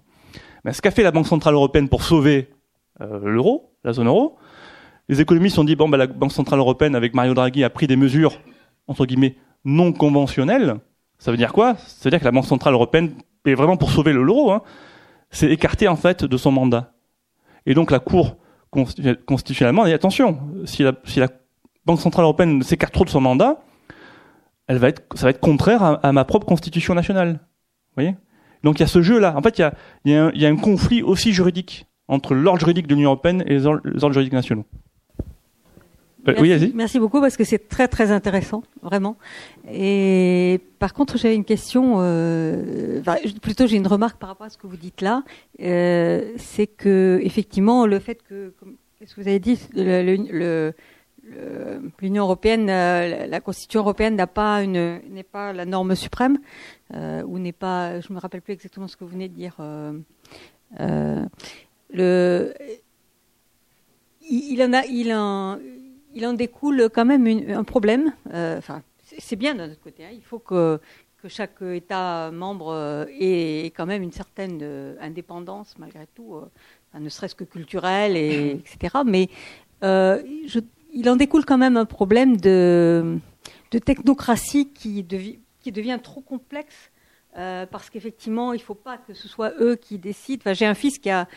Mais ce qu'a fait la Banque centrale européenne pour sauver euh, l'euro, la zone euro, les économistes ont dit bon, ben, la Banque centrale européenne avec Mario Draghi a pris des mesures entre guillemets non conventionnelles. Ça veut dire quoi? Ça veut dire que la Banque centrale européenne est vraiment pour sauver l'euro, hein, s'est écartée en fait de son mandat. Et donc la Cour constitutionnellement dit attention, si la, Banque centrale européenne s'écarte trop de son mandat, elle va être, ça va être contraire à, ma propre constitution nationale. Vous voyez? Donc il y a ce jeu-là. En fait, il y a, y, a un, a conflit aussi juridique entre l'ordre juridique de l'Union européenne et les ordres juridiques nationaux. Merci, oui, vas-y. Merci beaucoup parce que c'est très très intéressant, vraiment. Et par contre, j'avais une question, euh, enfin, plutôt j'ai une remarque par rapport à ce que vous dites là. Euh, c'est que effectivement, le fait que, qu'est-ce que vous avez dit, le, le, l'Union européenne, euh, la Constitution européenne n'a pas une n'est pas la norme suprême euh, ou n'est pas, je me rappelle plus exactement ce que vous venez de dire. Euh, euh le, il en a, il en il en découle quand même une, un problème. Euh, enfin, c'est bien d'un autre côté. Hein. Il faut que, que, chaque État membre euh, ait, quand même une certaine euh, indépendance, malgré tout, ne serait-ce que culturelle, et, etc. Mais je, il en découle quand même un problème de, de technocratie qui, devi, qui devient trop complexe. Euh, parce qu'effectivement, il ne faut pas que ce soit eux qui décident. Enfin, J'ai un fils qui a,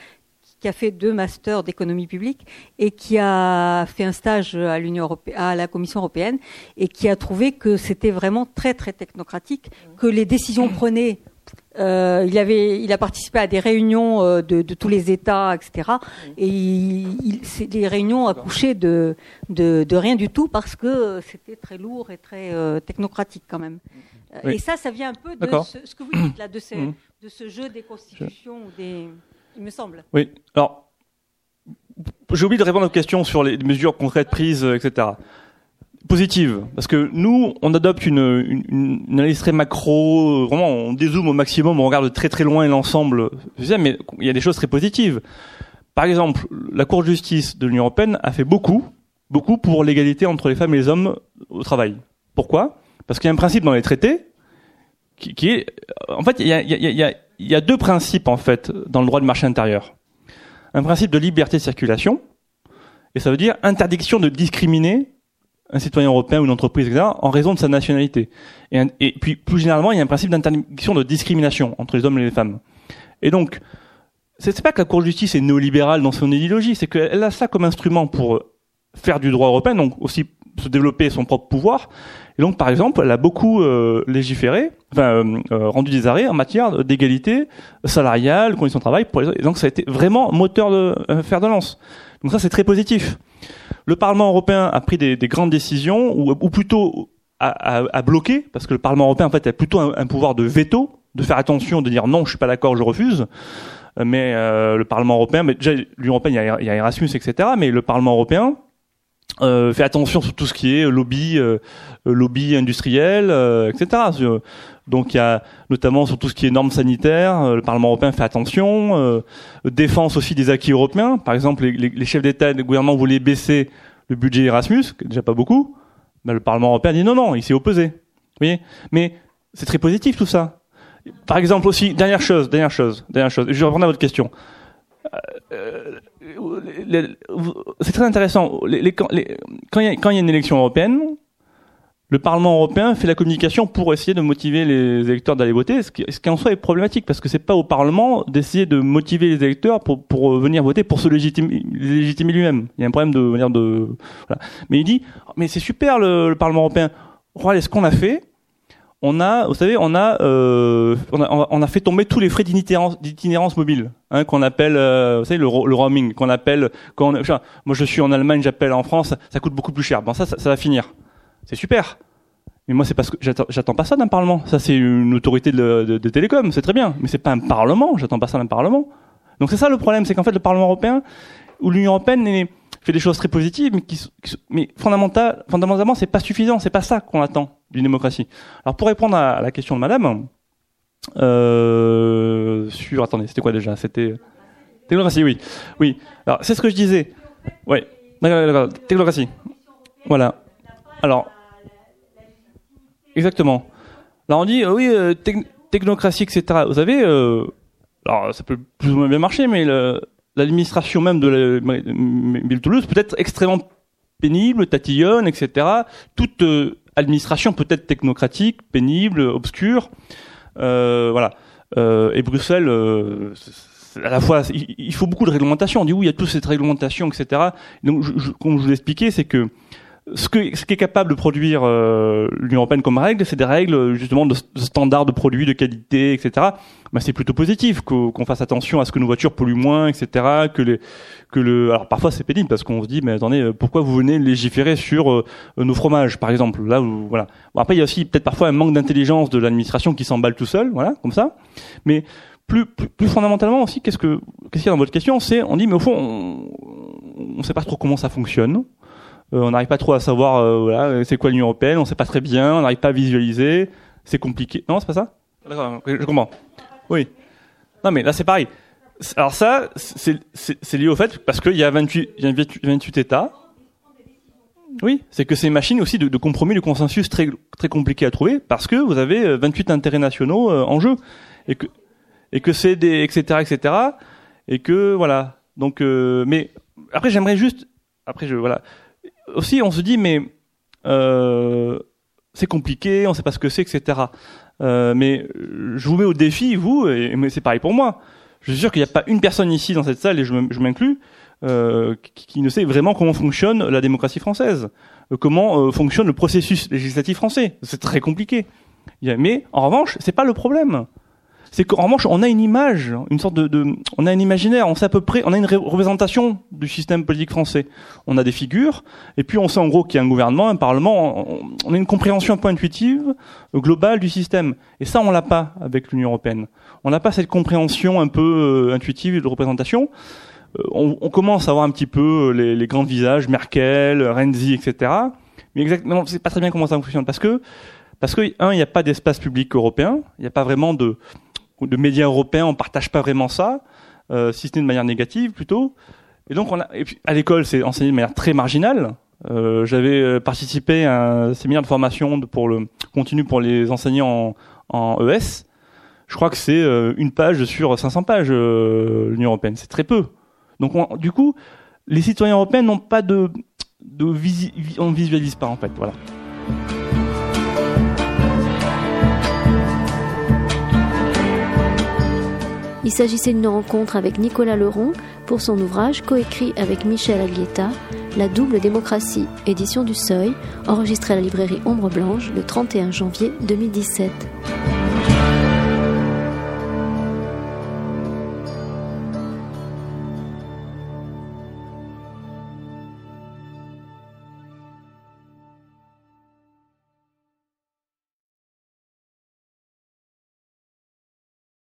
qui a fait deux masters d'économie publique et qui a fait un stage à l'Union européenne, à la Commission européenne et qui a trouvé que c'était vraiment très très technocratique, que les décisions prenaient euh, il, avait, il a participé à des réunions euh, de, de, tous les États, etc. Et il, il, des réunions accouchées de, de, de, rien du tout parce que c'était très lourd et très euh, technocratique quand même. Oui. Et ça, ça vient un peu de ce, ce, que vous dites là, de, ces, mmh. de ce jeu des constitutions ou des Oui. Alors, j'ai oublié de répondre à votre question sur les mesures concrètes prises, etc. Positive, parce que nous, on adopte une, une, une analyse très macro, vraiment, on dézoome au maximum, on regarde de très très loin l'ensemble. Mais il y a des choses très positives. Par exemple, la Cour de justice de l'Union européenne a fait beaucoup, beaucoup pour l'égalité entre les femmes et les hommes au travail. Pourquoi? Parce qu'il y a un principe dans les traités qui, qui est, en fait, il y a, il y a, il y a il y a deux principes en fait dans le droit du marché intérieur. Un principe de liberté de circulation, et ça veut dire interdiction de discriminer un citoyen européen ou une entreprise, etc., en raison de sa nationalité. Et, et puis plus généralement, il y a un principe d'interdiction de discrimination entre les hommes et les femmes. Et donc, c'est pas que la Cour de justice est néolibérale dans son idéologie, c'est qu'elle a ça comme instrument pour faire du droit européen, donc aussi se développer son propre pouvoir. Et donc, par exemple, elle a beaucoup euh, légiféré, enfin euh, euh, rendu des arrêts en matière d'égalité salariale, conditions de travail. Pour les... Et donc, ça a été vraiment moteur de euh, fer de lance. Donc ça, c'est très positif. Le Parlement européen a pris des, des grandes décisions, ou, ou plutôt à, à, à, bloquer, parce que le Parlement européen, en fait, a plutôt un, un pouvoir de veto, de faire attention, de dire non, je suis pas d'accord, je refuse mais euh, le Parlement européen, mais déjà l'Union européenne, il y, a, il y, a, Erasmus, etc. Mais le Parlement européen euh, fait attention sur tout ce qui est lobby, euh, lobby industriel, euh, etc. Donc il y a notamment sur tout ce qui est normes sanitaires, euh, le Parlement européen fait attention, euh, défense aussi des acquis européens. Par exemple, les, les, chefs d'État et de gouvernement voulaient baisser le budget Erasmus, déjà pas beaucoup. Mais le Parlement européen dit non, non, il s'est opposé. Vous voyez? Mais c'est très positif tout ça. Par exemple aussi, dernière chose, dernière chose, dernière chose. Je reprends à votre question. Euh, c'est très intéressant. Quand, il y a, une élection européenne, le Parlement européen fait la communication pour essayer de motiver les électeurs d'aller voter, ce qui, en soi est problématique parce que c'est pas au Parlement d'essayer de motiver les électeurs pour, pour venir voter pour se légitimer, lui-même. Il y a un problème de venir de. Voilà. Mais il dit, mais c'est super le, le Parlement européen regardez ce qu'on a fait? On a, vous savez, on a, euh, on a, on a fait tomber tous les frais d'itinérance, mobile, hein, qu'on appelle, euh, vous savez, le, ro- le roaming, qu'on appelle, quand on- enfin, moi je suis en Allemagne, j'appelle en France, ça coûte beaucoup plus cher. Bon, ça, ça, va finir. C'est super. Mais moi, c'est parce que j'attends, pas ça d'un parlement. Ça, c'est une autorité de, de, de télécom, c'est très bien. Mais c'est pas un parlement. J'attends pas ça d'un parlement. Donc c'est ça le problème, c'est qu'en fait, le Parlement européen ou l'Union européenne est- fait des choses très positives, mais qui, qui mais fondamental, fondamentalement, c'est pas suffisant. C'est pas ça qu'on attend d'une démocratie. Alors pour répondre à, la question de Madame, euh, sur, attendez, c'était quoi déjà? C'était technocratie, oui, oui. Alors c'est ce que je disais. Oui, d'accord. Technocratie. Voilà. Alors, exactement. Alors on dit euh, oui, euh, tec- technocratie, etc. Vous savez, euh, alors ça peut plus ou moins bien marcher, mais le- l'administration même de la ville Toulouse peut être extrêmement pénible, tatillonne, etc. Toute euh, administration peut être technocratique, pénible, obscure. Euh, voilà. Euh, et Bruxelles, à la fois, il, faut beaucoup de réglementation. On dit oui, il y a toute cette réglementation, etc. Donc, comme je vous l'ai expliqué, c'est que ce que ce qui est capable de produire euh, l'Union européenne comme règle, c'est des règles justement de, de standards de produits, de qualité, etc. Ben, c'est plutôt positif qu'on fasse attention à ce que nos voitures polluent moins, etc. Que les que le alors parfois c'est pénible parce qu'on se dit mais attendez euh, pourquoi vous venez légiférer sur euh, nos fromages par exemple? Là où voilà bon, après il y a aussi peut-être parfois un manque d'intelligence de l'administration qui s'emballe tout seul voilà comme ça mais plus, plus, plus fondamentalement aussi, qu'est-ce que qu'est-ce qu'il y a dans votre question? C'est on dit mais au fond on ne sait pas trop comment ça fonctionne. Euh, on n'arrive pas trop à savoir euh, voilà c'est quoi l'Union européenne. On sait pas très bien. On n'arrive pas à visualiser. C'est compliqué. Non, c'est pas ça? D'accord, je comprends. Oui. Non mais là c'est pareil. Alors ça c'est lié au fait parce qu'il y a 28 il y a 28 28 États. Oui, c'est que c'est une machine aussi de, compromis, de consensus très très compliqué à trouver parce que vous avez euh, 28 intérêts nationaux euh, en jeu et que et que c'est des etc etc et que voilà donc euh, mais après j'aimerais juste après je voilà aussi on se dit mais euh, c'est compliqué on sait pas ce que c'est etc euh, mais je vous mets au défi vous et c'est pareil pour moi. Je suis sûr qu'il n'y a pas une personne ici dans cette salle et je m'inclus euh, qui, qui ne sait vraiment comment fonctionne la démocratie française euh, comment euh, fonctionne le processus législatif français. C'est très compliqué. Mais en revanche c'est pas le problème c'est qu'en revanche, on a une image, une sorte de, de, on a un imaginaire, on sait à peu près, on a une ré- représentation du système politique français. On a des figures, et puis on sait en gros qu'il y a un gouvernement, un parlement, on, a une compréhension un peu intuitive, euh, globale du système. Et ça, on l'a pas avec l'Union européenne. On n'a pas cette compréhension un peu euh, intuitive de représentation. Euh, on, commence à voir un petit peu les, les grands visages, Merkel, Renzi, etc. Mais exactement, c'est pas très bien comment ça fonctionne parce que parce que un, il n'y a pas d'espace public européen, il n'y a pas vraiment de de médias européens, on partage pas vraiment ça, euh, si ce n'est de manière négative plutôt. Et donc on a, et puis, à l'école, c'est enseigné de manière très marginale. Euh, J'avais euh, participé à un séminaire de formation pour le continu pour les enseignants en, en ES. Je crois que c'est euh, une page sur 500 pages euh, l'Union européenne, c'est très peu. Donc on- du coup, les citoyens européens n'ont pas de, de visi- vi- on visualise pas en fait, voilà. Il s'agissait d'une rencontre avec Nicolas Leron pour son ouvrage coécrit avec Michel Aglietta, La double démocratie, édition du Seuil, enregistré à la librairie Ombre Blanche le 31 janvier 2017.